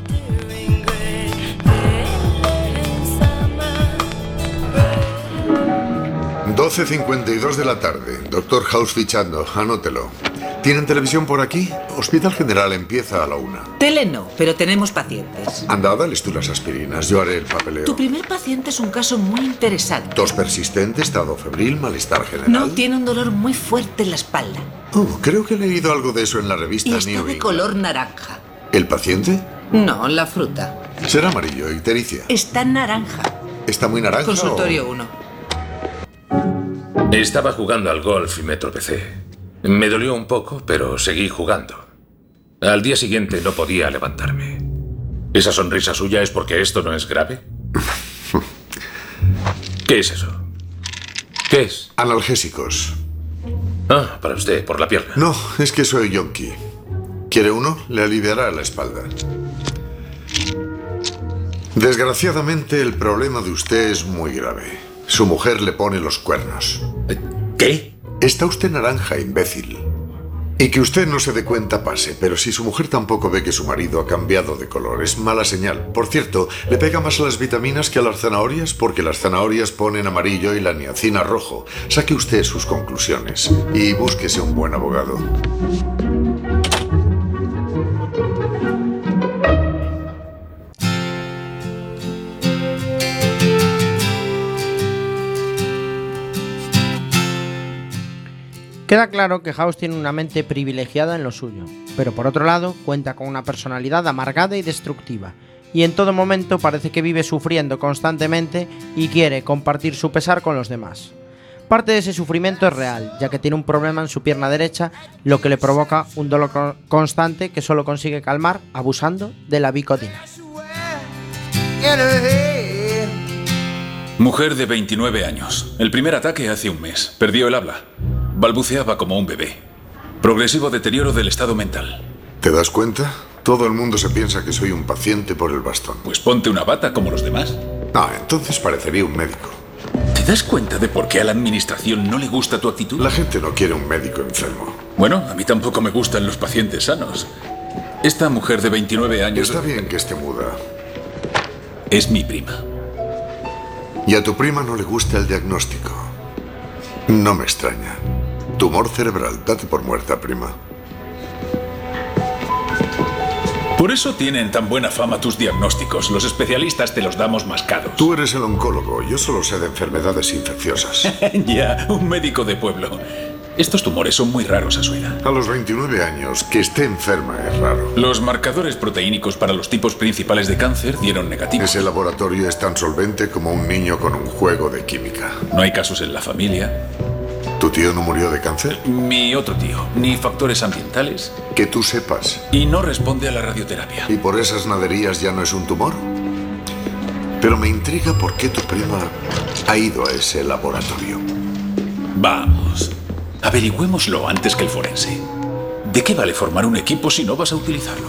12.52 de la tarde. Doctor House fichando. Anótelo. ¿Tienen televisión por aquí? Hospital General empieza a la una. Tele no, pero tenemos pacientes. Anda, dales tú las aspirinas. Yo haré el papeleo. Tu primer paciente es un caso muy interesante. Tos persistente, estado febril, malestar general. No, tiene un dolor muy fuerte en la espalda. Oh, creo que he leído algo de eso en la revista Y está New de England. color naranja. ¿El paciente? No, la fruta. Será amarillo, ictericia. Está naranja. ¿Está muy naranja? Consultorio o- 1. Estaba jugando al golf y me tropecé. Me dolió un poco, pero seguí jugando. Al día siguiente no podía levantarme. ¿Esa sonrisa suya es porque esto no es grave? [LAUGHS] ¿Qué es eso? ¿Qué es? Analgésicos. Ah, para usted, por la pierna. No, es que soy yonki. ¿Quiere uno? Le aliviará la espalda. Desgraciadamente, el problema de usted es muy grave. Su mujer le pone los cuernos. ¿Qué? Está usted naranja, imbécil. Y que usted no se dé cuenta pase, pero si su mujer tampoco ve que su marido ha cambiado de color, es mala señal. Por cierto, le pega más a las vitaminas que a las zanahorias porque las zanahorias ponen amarillo y la niacina rojo. Saque usted sus conclusiones y búsquese un buen abogado. Queda claro que House tiene una mente privilegiada en lo suyo, pero por otro lado cuenta con una personalidad amargada y destructiva, y en todo momento parece que vive sufriendo constantemente y quiere compartir su pesar con los demás. Parte de ese sufrimiento es real, ya que tiene un problema en su pierna derecha, lo que le provoca un dolor co- constante que solo consigue calmar abusando de la bicodina. Mujer de 29 años. El primer ataque hace un mes. Perdió el habla. Balbuceaba como un bebé. Progresivo deterioro del estado mental. ¿Te das cuenta? Todo el mundo se piensa que soy un paciente por el bastón. Pues ponte una bata como los demás. No, entonces parecería un médico. ¿Te das cuenta de por qué a la administración no le gusta tu actitud? La gente no quiere un médico enfermo. Bueno, a mí tampoco me gustan los pacientes sanos. Esta mujer de 29 años Está bien que esté muda. es mi prima. Y a tu prima no le gusta el diagnóstico. No me extraña. Tumor cerebral, date por muerta, prima. Por eso tienen tan buena fama tus diagnósticos. Los especialistas te los damos mascados. Tú eres el oncólogo, yo solo sé de enfermedades infecciosas. [LAUGHS] ya, un médico de pueblo. Estos tumores son muy raros a su edad. A los 29 años, que esté enferma es raro. Los marcadores proteínicos para los tipos principales de cáncer dieron negativo. Ese laboratorio es tan solvente como un niño con un juego de química. No hay casos en la familia. ¿Tu tío no murió de cáncer? Mi otro tío. Ni factores ambientales. Que tú sepas. Y no responde a la radioterapia. ¿Y por esas naderías ya no es un tumor? Pero me intriga por qué tu prima ha ido a ese laboratorio. Vamos. Averigüémoslo antes que el forense. ¿De qué vale formar un equipo si no vas a utilizarlo?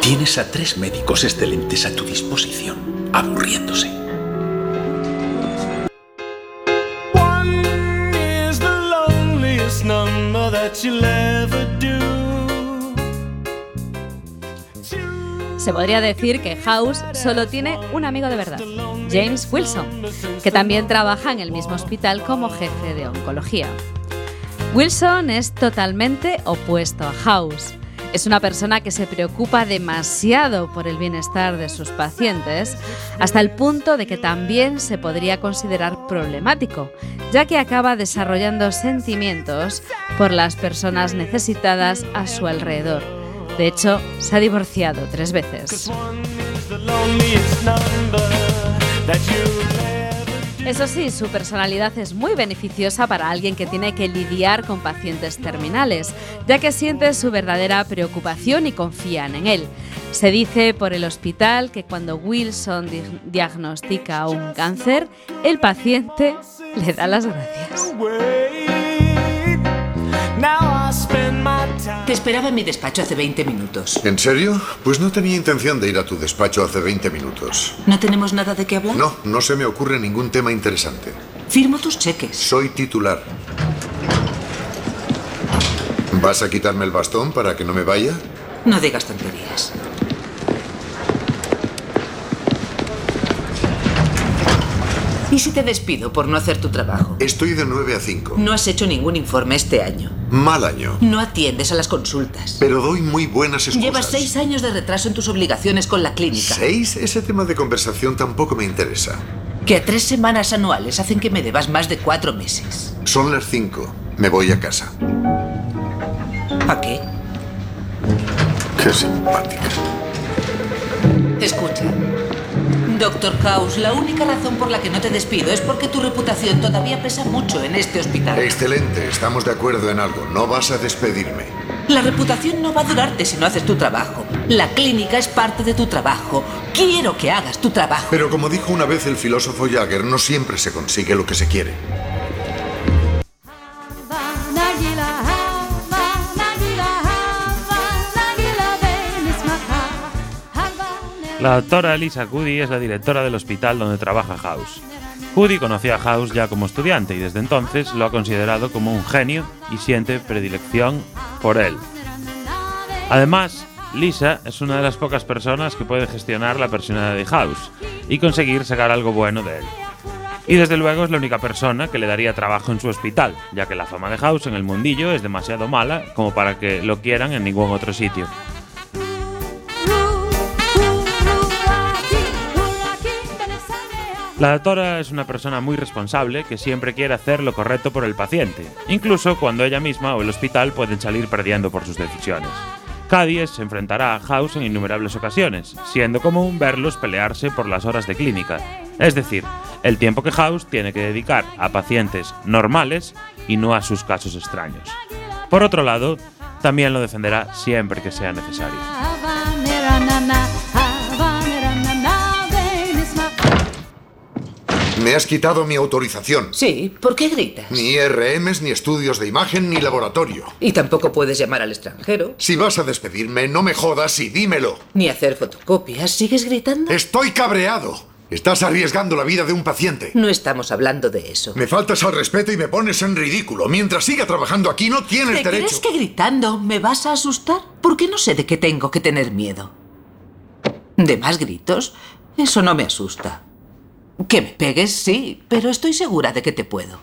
Tienes a tres médicos excelentes a tu disposición, aburriéndose. Se podría decir que House solo tiene un amigo de verdad, James Wilson, que también trabaja en el mismo hospital como jefe de oncología. Wilson es totalmente opuesto a House. Es una persona que se preocupa demasiado por el bienestar de sus pacientes, hasta el punto de que también se podría considerar problemático, ya que acaba desarrollando sentimientos por las personas necesitadas a su alrededor. De hecho, se ha divorciado tres veces. Eso sí, su personalidad es muy beneficiosa para alguien que tiene que lidiar con pacientes terminales, ya que siente su verdadera preocupación y confían en él. Se dice por el hospital que cuando Wilson di- diagnostica un cáncer, el paciente le da las gracias. Te esperaba en mi despacho hace 20 minutos. ¿En serio? Pues no tenía intención de ir a tu despacho hace 20 minutos. ¿No tenemos nada de qué hablar? No, no se me ocurre ningún tema interesante. Firmo tus cheques. Soy titular. ¿Vas a quitarme el bastón para que no me vaya? No digas tonterías. ¿Y si te despido por no hacer tu trabajo? Estoy de 9 a 5. No has hecho ningún informe este año. Mal año. No atiendes a las consultas. Pero doy muy buenas excusas. Llevas seis años de retraso en tus obligaciones con la clínica. ¿Seis? Ese tema de conversación tampoco me interesa. Que a tres semanas anuales hacen que me debas más de cuatro meses. Son las 5. Me voy a casa. ¿A qué? Qué simpática. Escucha. Doctor House, la única razón por la que no te despido es porque tu reputación todavía pesa mucho en este hospital. Excelente, estamos de acuerdo en algo. No vas a despedirme. La reputación no va a durarte si no haces tu trabajo. La clínica es parte de tu trabajo. Quiero que hagas tu trabajo. Pero como dijo una vez el filósofo Jagger, no siempre se consigue lo que se quiere. La doctora Elisa Cuddy es la directora del hospital donde trabaja House. Cuddy conocía a House ya como estudiante y desde entonces lo ha considerado como un genio y siente predilección por él. Además, Lisa es una de las pocas personas que puede gestionar la personalidad de House y conseguir sacar algo bueno de él. Y desde luego es la única persona que le daría trabajo en su hospital, ya que la fama de House en el mundillo es demasiado mala como para que lo quieran en ningún otro sitio. La doctora es una persona muy responsable que siempre quiere hacer lo correcto por el paciente, incluso cuando ella misma o el hospital pueden salir perdiendo por sus decisiones. Cadies se enfrentará a House en innumerables ocasiones, siendo común verlos pelearse por las horas de clínica, es decir, el tiempo que House tiene que dedicar a pacientes normales y no a sus casos extraños. Por otro lado, también lo defenderá siempre que sea necesario. Me has quitado mi autorización. Sí, ¿por qué gritas? Ni RMs, ni estudios de imagen, ni laboratorio. Y tampoco puedes llamar al extranjero, Si vas a despedirme, no me jodas y dímelo. ni hacer fotocopias. ¿Sigues gritando? Estoy cabreado. Estás arriesgando la vida de un paciente. No estamos hablando de eso. Me faltas al respeto y me pones en ridículo. Mientras siga trabajando aquí, no tienes ¿Te derecho. crees que gritando me vas a asustar? Porque no sé de qué tengo que tener miedo. ¿De más gritos? Eso no me asusta. Que me pegues, sí, pero estoy segura de que te puedo.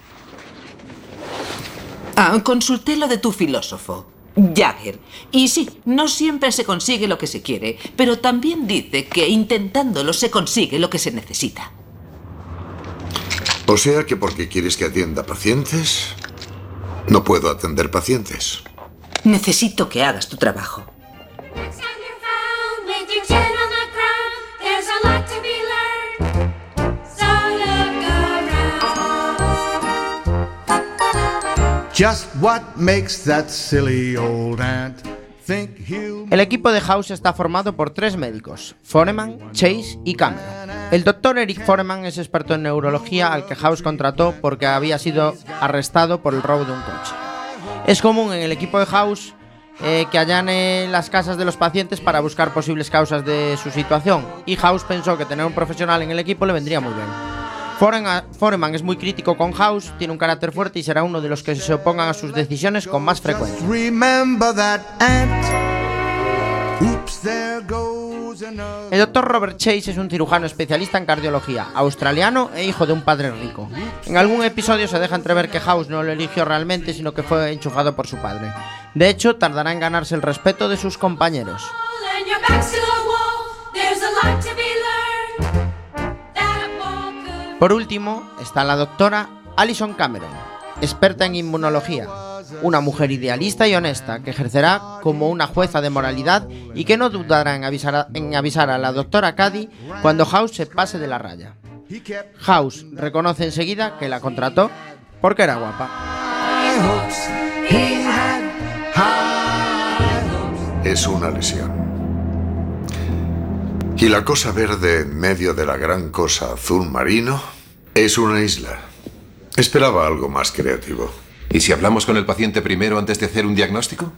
Ah, consulté lo de tu filósofo, Jagger. Y sí, no siempre se consigue lo que se quiere, pero también dice que intentándolo se consigue lo que se necesita. O sea que porque quieres que atienda pacientes, no puedo atender pacientes. Necesito que hagas tu trabajo. Just what makes that silly old ant think El equipo de House está formado por tres médicos, Foreman, Chase y Cameron. El doctor Eric Foreman es experto en neurología al que House contrató porque había sido arrestado por el robo de un coche. Es común en el equipo de House eh, que allane las casas de los pacientes para buscar posibles causas de su situación y House pensó que tener un profesional en el equipo le vendría muy bien. Foreman, Foreman es muy crítico con House, tiene un carácter fuerte y será uno de los que se opongan a sus decisiones con más frecuencia. El doctor Robert Chase es un cirujano especialista en cardiología, australiano e hijo de un padre rico. En algún episodio se deja entrever que House no lo eligió realmente, sino que fue enchufado por su padre. De hecho, tardará en ganarse el respeto de sus compañeros. Por último, está la doctora Alison Cameron, experta en inmunología, una mujer idealista y honesta que ejercerá como una jueza de moralidad y que no dudará en avisar a, la doctora Cady cuando House se pase de la raya. House reconoce enseguida que la contrató porque era guapa. Es una lesión. Y la cosa verde en medio de la gran cosa azul marino es una isla. Esperaba algo más creativo. ¿Y si hablamos con el paciente primero antes de hacer un diagnóstico?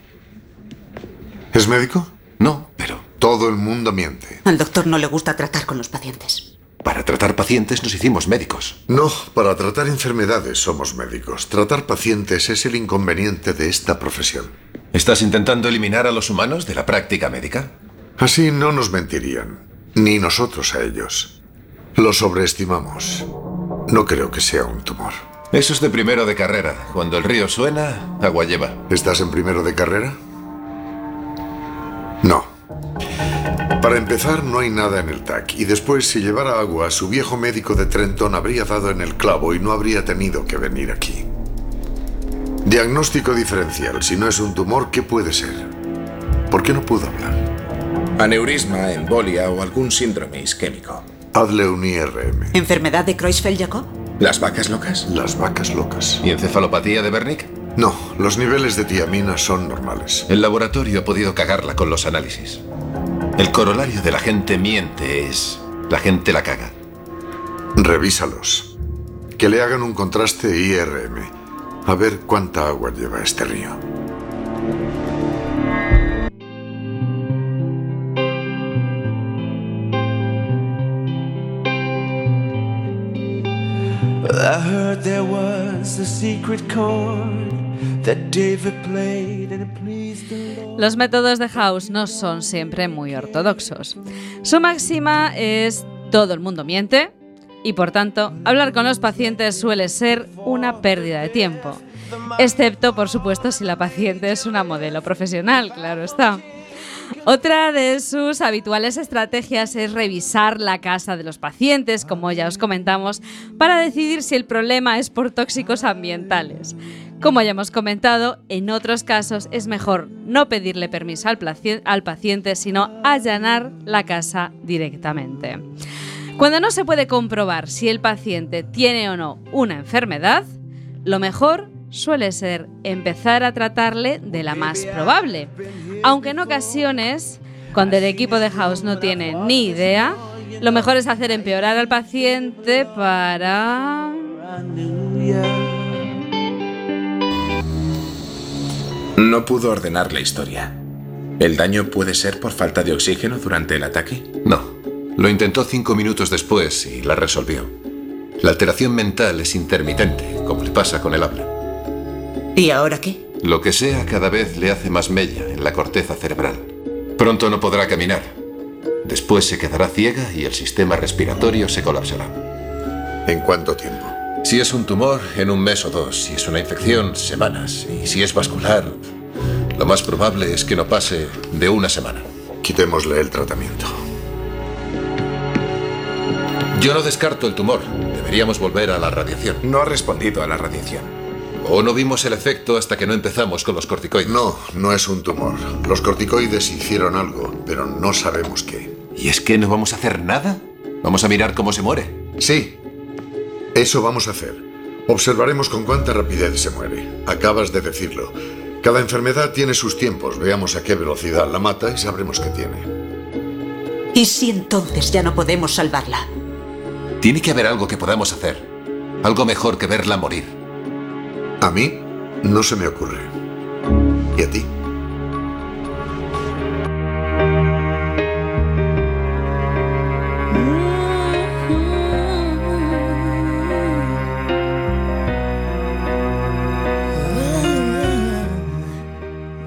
¿Es médico? No, pero Todo el mundo miente. Al doctor no le gusta tratar con los pacientes. para tratar pacientes nos hicimos médicos. No, para tratar enfermedades somos médicos. Tratar pacientes es el inconveniente de esta profesión. ¿Estás intentando eliminar a los humanos de la práctica médica? Así no nos mentirían, ni nosotros a ellos. Lo sobreestimamos. No creo que sea un tumor. Eso es de primero de carrera. Cuando el río suena, agua lleva. ¿Estás en primero de carrera? No. Para empezar, no hay nada en el TAC. Y después, si llevara agua, su viejo médico de Trenton habría dado en el clavo y no habría tenido que venir aquí. Diagnóstico diferencial. Si no es un tumor, ¿qué puede ser? ¿Por qué no pudo hablar? Aneurisma, embolia o algún síndrome isquémico. Hazle un IRM. ¿Enfermedad de Creutzfeldt-Jakob? ¿Las vacas locas? Las vacas locas. ¿Y encefalopatía de Wernicke? No, los niveles de tiamina son normales. El laboratorio ha podido cagarla con los análisis. El corolario de la gente miente es... La gente la caga. Revísalos. Que le hagan un contraste IRM. A ver cuánta agua lleva este río. Los métodos de House no son siempre muy ortodoxos. Su máxima es todo el mundo miente y por tanto hablar con los pacientes suele ser una pérdida de tiempo. Excepto, por supuesto, si la paciente es una modelo profesional, claro está. Otra de sus habituales estrategias es revisar la casa de los pacientes, como ya os comentamos, para decidir si el problema es por tóxicos ambientales. Como ya hemos comentado, en otros casos es mejor no pedirle permiso al, al paciente, sino allanar la casa directamente. Cuando no se puede comprobar si el paciente tiene o no una enfermedad, lo mejor suele ser empezar a tratarle de la más probable. Aunque en ocasiones, cuando el equipo de House no tiene ni idea, lo mejor es hacer empeorar al paciente para... No pudo ordenar la historia. ¿El daño puede ser por falta de oxígeno durante el ataque? No. Lo intentó cinco minutos después y la resolvió. La alteración mental es intermitente, como le pasa con el habla. ¿Y ahora qué? Lo que sea cada vez le hace más mella en la corteza cerebral. Pronto no podrá caminar. Después se quedará ciega y el sistema respiratorio se colapsará. ¿En cuánto tiempo? Si es un tumor, en un mes o dos. Si es una infección, semanas. Y si es vascular, lo más probable es que no pase de una semana. Quitémosle el tratamiento. Yo no descarto el tumor. Deberíamos volver a la radiación. No ha respondido a la radiación. O no vimos el efecto hasta que no empezamos con los corticoides. No, no es un tumor. Los corticoides hicieron algo, pero no sabemos qué. ¿Y es que no vamos a hacer nada? ¿Vamos a mirar cómo se muere? Sí, eso vamos a hacer. Observaremos con cuánta rapidez se muere. Acabas de decirlo. Cada enfermedad tiene sus tiempos. Veamos a qué velocidad la mata y sabremos qué tiene. ¿Y si entonces ya no podemos salvarla? Tiene que haber algo que podamos hacer. Algo mejor que verla morir. A mí no se me ocurre. ¿Y a ti?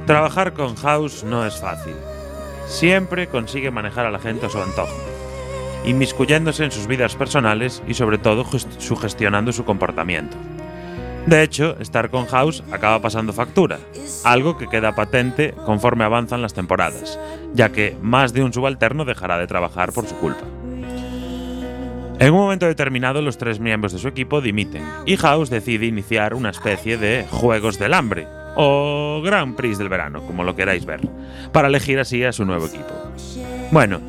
Trabajar con House no es fácil. Siempre consigue manejar a la gente a su antojo, inmiscuyéndose en sus vidas personales y sobre todo gest- sugestionando su comportamiento. De hecho, estar con House acaba pasando factura, algo que queda patente conforme avanzan las temporadas, ya que más de un subalterno dejará de trabajar por su culpa. En un momento determinado, los tres miembros de su equipo dimiten y House decide iniciar una especie de Juegos del Hambre, o Grand Prix del verano, como lo queráis ver, para elegir así a su nuevo equipo. Bueno,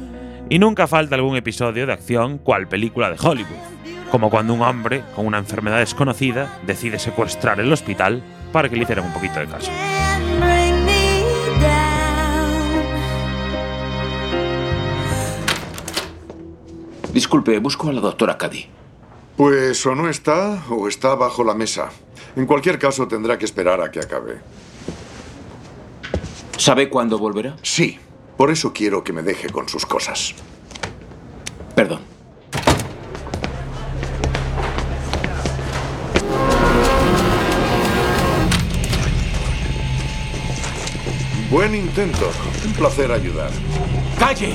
y nunca falta algún episodio de acción cual película de Hollywood, como cuando un hombre con una enfermedad desconocida decide secuestrar el hospital para que le hicieran un poquito de caso. Disculpe, busco a la doctora Cady. Pues o no está o está bajo la mesa. En cualquier caso tendrá que esperar a que acabe. ¿Sabe cuándo volverá? Sí, por eso quiero que me deje con sus cosas. Perdón. Buen intento. Un placer ayudar. ¡Calle!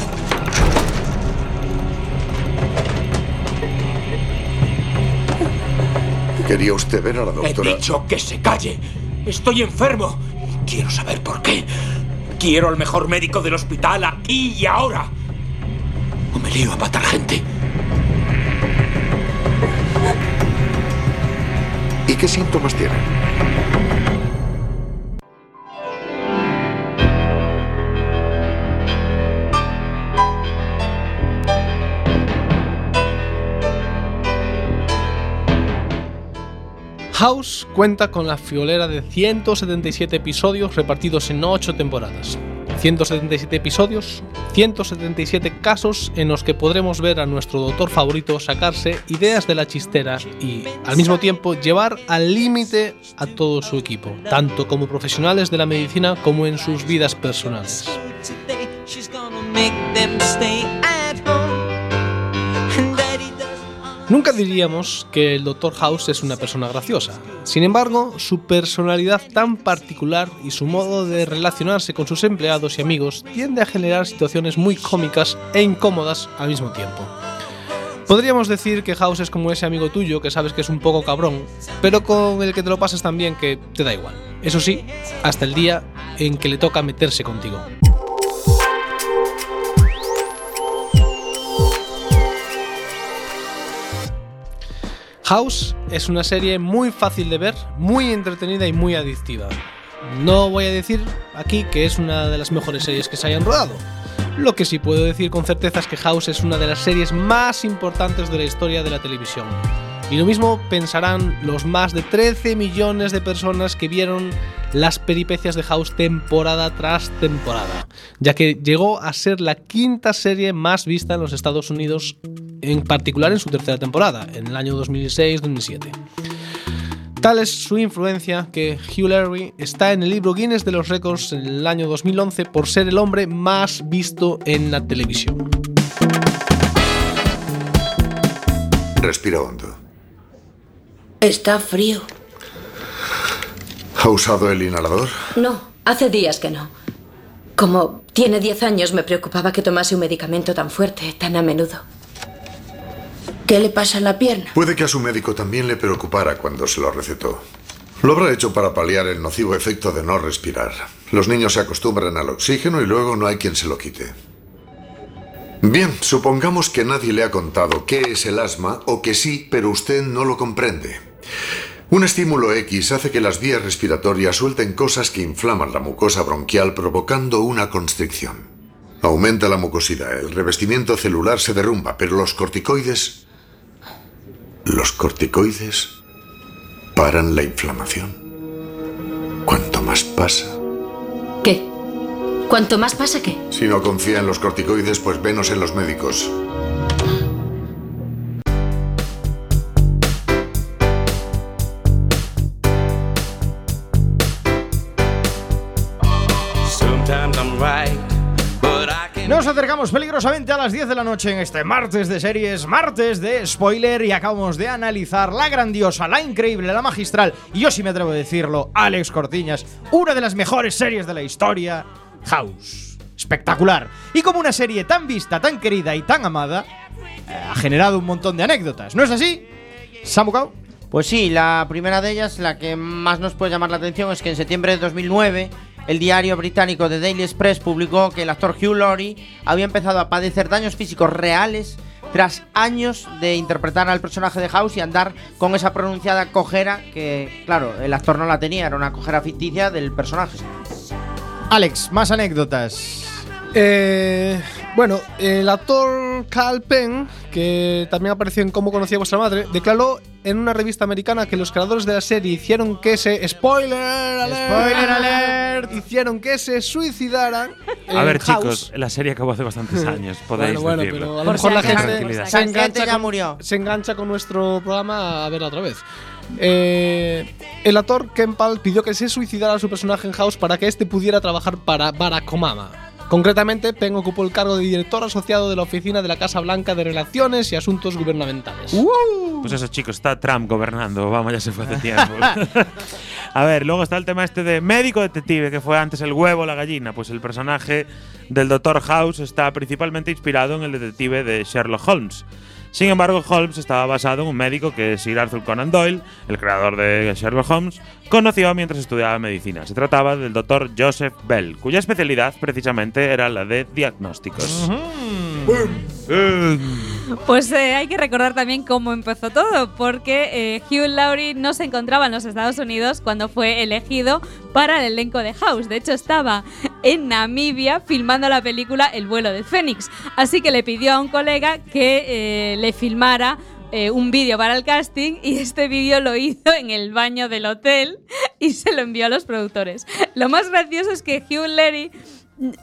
¿Quería usted ver a la He doctora? dicho que se calle. Estoy enfermo. Quiero saber por qué. Quiero al mejor médico del hospital aquí y ahora. O me lío a matar gente. ¿Y qué síntomas tiene? House cuenta con la friolera de 177 episodios repartidos en 8 temporadas. 177 episodios, 177 casos en los que podremos ver a nuestro doctor favorito sacarse ideas de la chistera y, al mismo tiempo, llevar al límite a todo su equipo, tanto como profesionales de la medicina como en sus vidas personales. Nunca diríamos que el Dr. House es una persona graciosa. Sin embargo, su personalidad tan particular y su modo de relacionarse con sus empleados y amigos tiende a generar situaciones muy cómicas e incómodas al mismo tiempo. Podríamos decir que House es como ese amigo tuyo que sabes que es un poco cabrón, pero con el que te lo pasas tan bien que te da igual. Eso sí, hasta el día en que le toca meterse contigo. House es una serie muy fácil de ver, muy entretenida y muy adictiva. No voy a decir aquí que es una de las mejores series que se hayan rodado. Lo que sí puedo decir con certeza es que House es una de las series más importantes de la historia de la televisión. Y lo mismo pensarán los más de 13 millones de personas que vieron las peripecias de House temporada tras temporada, ya que llegó a ser la quinta serie más vista en los Estados Unidos, en particular en su tercera temporada, en el año 2006-2007. Tal es su influencia que Hugh Laurie está en el libro Guinness de los Récords en el año 2011 por ser el hombre más visto en la televisión. Respira hondo. Está frío. ¿Ha usado el inhalador? No, hace días que no. Como tiene 10 años, me preocupaba que tomase un medicamento tan fuerte, tan a menudo. ¿Qué le pasa a la pierna? Puede que a su médico también le preocupara cuando se lo recetó. Lo habrá hecho para paliar el nocivo efecto de no respirar. Los niños se acostumbran al oxígeno y luego no hay quien se lo quite. Bien, supongamos que nadie le ha contado qué es el asma o que sí, pero usted no lo comprende. Un estímulo X hace que las vías respiratorias suelten cosas que inflaman la mucosa bronquial provocando una constricción. Aumenta la mucosidad, el revestimiento celular se derrumba, pero los corticoides... Los corticoides paran la inflamación. Cuanto más pasa... ¿Qué? Cuanto más pasa, ¿qué? Si no confía en los corticoides, pues venos en los médicos. Nos acercamos peligrosamente a las 10 de la noche en este martes de series, martes de spoiler y acabamos de analizar la grandiosa, la increíble, la magistral y yo sí me atrevo a decirlo, Alex Cortiñas, una de las mejores series de la historia, House. Espectacular. Y como una serie tan vista, tan querida y tan amada, eh, ha generado un montón de anécdotas, ¿no es así? Samucao. Pues sí, la primera de ellas, la que más nos puede llamar la atención, es que en septiembre de 2009 el diario británico The Daily Express publicó que el actor Hugh Laurie había empezado a padecer daños físicos reales tras años de interpretar al personaje de House y andar con esa pronunciada cojera que, claro, el actor no la tenía, era una cojera ficticia del personaje. Alex, más anécdotas. Eh, bueno, el actor Cal Penn, que también apareció en Cómo conocí a vuestra madre, declaró en una revista americana que los creadores de la serie hicieron que se spoiler alert, Spoiler alert. hicieron que se suicidaran. A ver, House. chicos, la serie acabó hace bastantes años, podéis bueno, bueno, decirlo. pero a lo mejor la gente se engancha, ya con, murió. se engancha con nuestro programa a verla otra vez. Eh, el actor Ken Pal pidió que se suicidara su personaje en House para que éste pudiera trabajar para Barack Obama. Concretamente, Penn ocupó el cargo de director asociado de la oficina de la Casa Blanca de Relaciones y Asuntos Gubernamentales. Pues eso, chicos, está Trump gobernando. Vamos, ya se fue hace tiempo. [LAUGHS] A ver, luego está el tema este de médico detective, que fue antes el huevo o la gallina. Pues el personaje del Dr. House está principalmente inspirado en el detective de Sherlock Holmes. Sin embargo, Holmes estaba basado en un médico que Sir Arthur Conan Doyle, el creador de Sherlock Holmes, conoció mientras estudiaba medicina. Se trataba del Dr. Joseph Bell, cuya especialidad precisamente era la de diagnósticos. Pues eh, hay que recordar también cómo empezó todo, porque eh, Hugh Laurie no se encontraba en los Estados Unidos cuando fue elegido para el elenco de House. De hecho, estaba en Namibia filmando la película El vuelo de Fénix. Así que le pidió a un colega que eh, le filmara un vídeo para el casting y este vídeo lo hizo en el baño del hotel y se lo envió a los productores. Lo más gracioso es que Hugh Laurie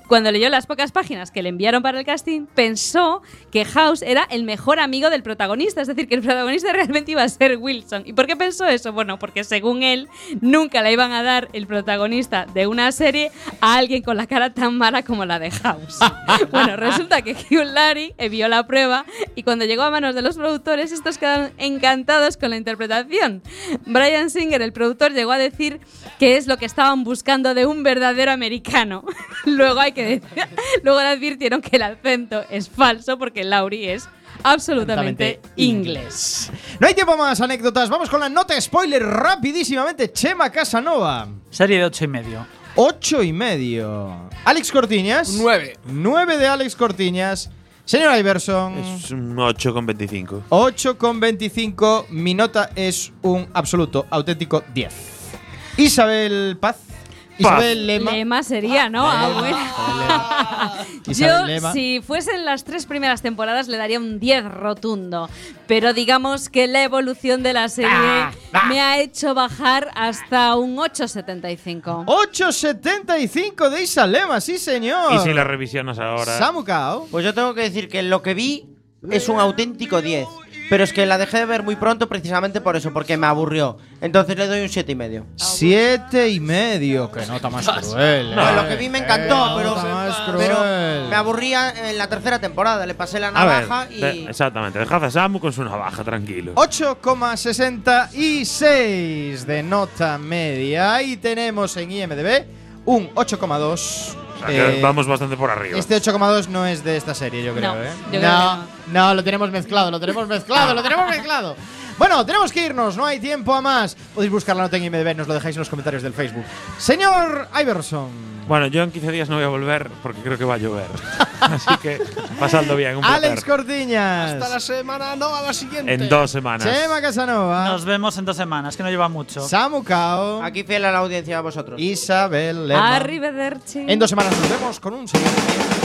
cuando leyó las pocas páginas que le enviaron para el casting, pensó que House era el mejor amigo del protagonista, es decir, que el protagonista [LAUGHS] realmente iba a ser Wilson. ¿Y por qué pensó eso? Bueno, porque según él, nunca le iban a dar el protagonista de una serie a alguien con la cara tan mala como la de House. [LAUGHS] bueno, resulta que Hugh Laurie eh, vio la prueba y cuando llegó a manos de los productores, estos quedaron encantados con la interpretación. Brian Singer, el productor, llegó a decir que es lo que estaban buscando de un verdadero americano. [LAUGHS] Luego hay que decir, [LAUGHS] luego le advirtieron que el acento es falso porque Laurie es absolutamente inglés. No hay tiempo más anécdotas. Vamos con la nota spoiler rapidísimamente. Chema Casanova. Serie de ocho y medio. 8 y medio. Alex Cortiñas. 9. 9 de Alex Cortiñas. Señor Iverson. Es un 8,25. 8 con 25. Mi nota es un absoluto, auténtico 10. Isabel Paz. Isabel Lema. Lema sería, ¿no? Ah, bueno. [LAUGHS] Isabel [LAUGHS] Yo, Lema. si fuesen las tres primeras temporadas, le daría un 10 rotundo. Pero digamos que la evolución de la serie me ha hecho bajar hasta un 8,75. 8.75 de Isalema, sí señor. Y si la revisionas ahora. Pues yo tengo que decir que lo que vi es un auténtico 10. Pero es que la dejé de ver muy pronto precisamente por eso, porque me aburrió. Entonces le doy un siete y medio. Siete y medio. Qué nota más cruel. eh. No, lo que vi me encantó, Qué pero, nota más pero cruel. me aburría en la tercera temporada. Le pasé la A ver, navaja y. exactamente. Dejad a Samu con su navaja, tranquilo. 8,66 de nota media. Y tenemos en IMDB un 8,2. O sea, que Eh, vamos bastante por arriba. Este 8,2 no es de esta serie, yo creo, No, ¿eh? yo creo no, no, lo tenemos mezclado, lo tenemos mezclado, lo tenemos mezclado. Bueno, tenemos que irnos, no hay tiempo a más. Podéis buscar la nota en IMDb, nos lo dejáis en los comentarios del Facebook. Señor Iverson. Bueno, yo en 15 días no voy a volver porque creo que va a llover. [LAUGHS] Así que pasadlo bien. Un. Alex Cortiñas. Hasta la semana, no, a la siguiente. En dos semanas. Chema Casanova. Nos vemos en dos semanas, que no lleva mucho. Samu Cao. Aquí fiel a la audiencia a vosotros. Isabel Lema. Arrivederci. En dos semanas nos vemos con un siguiente.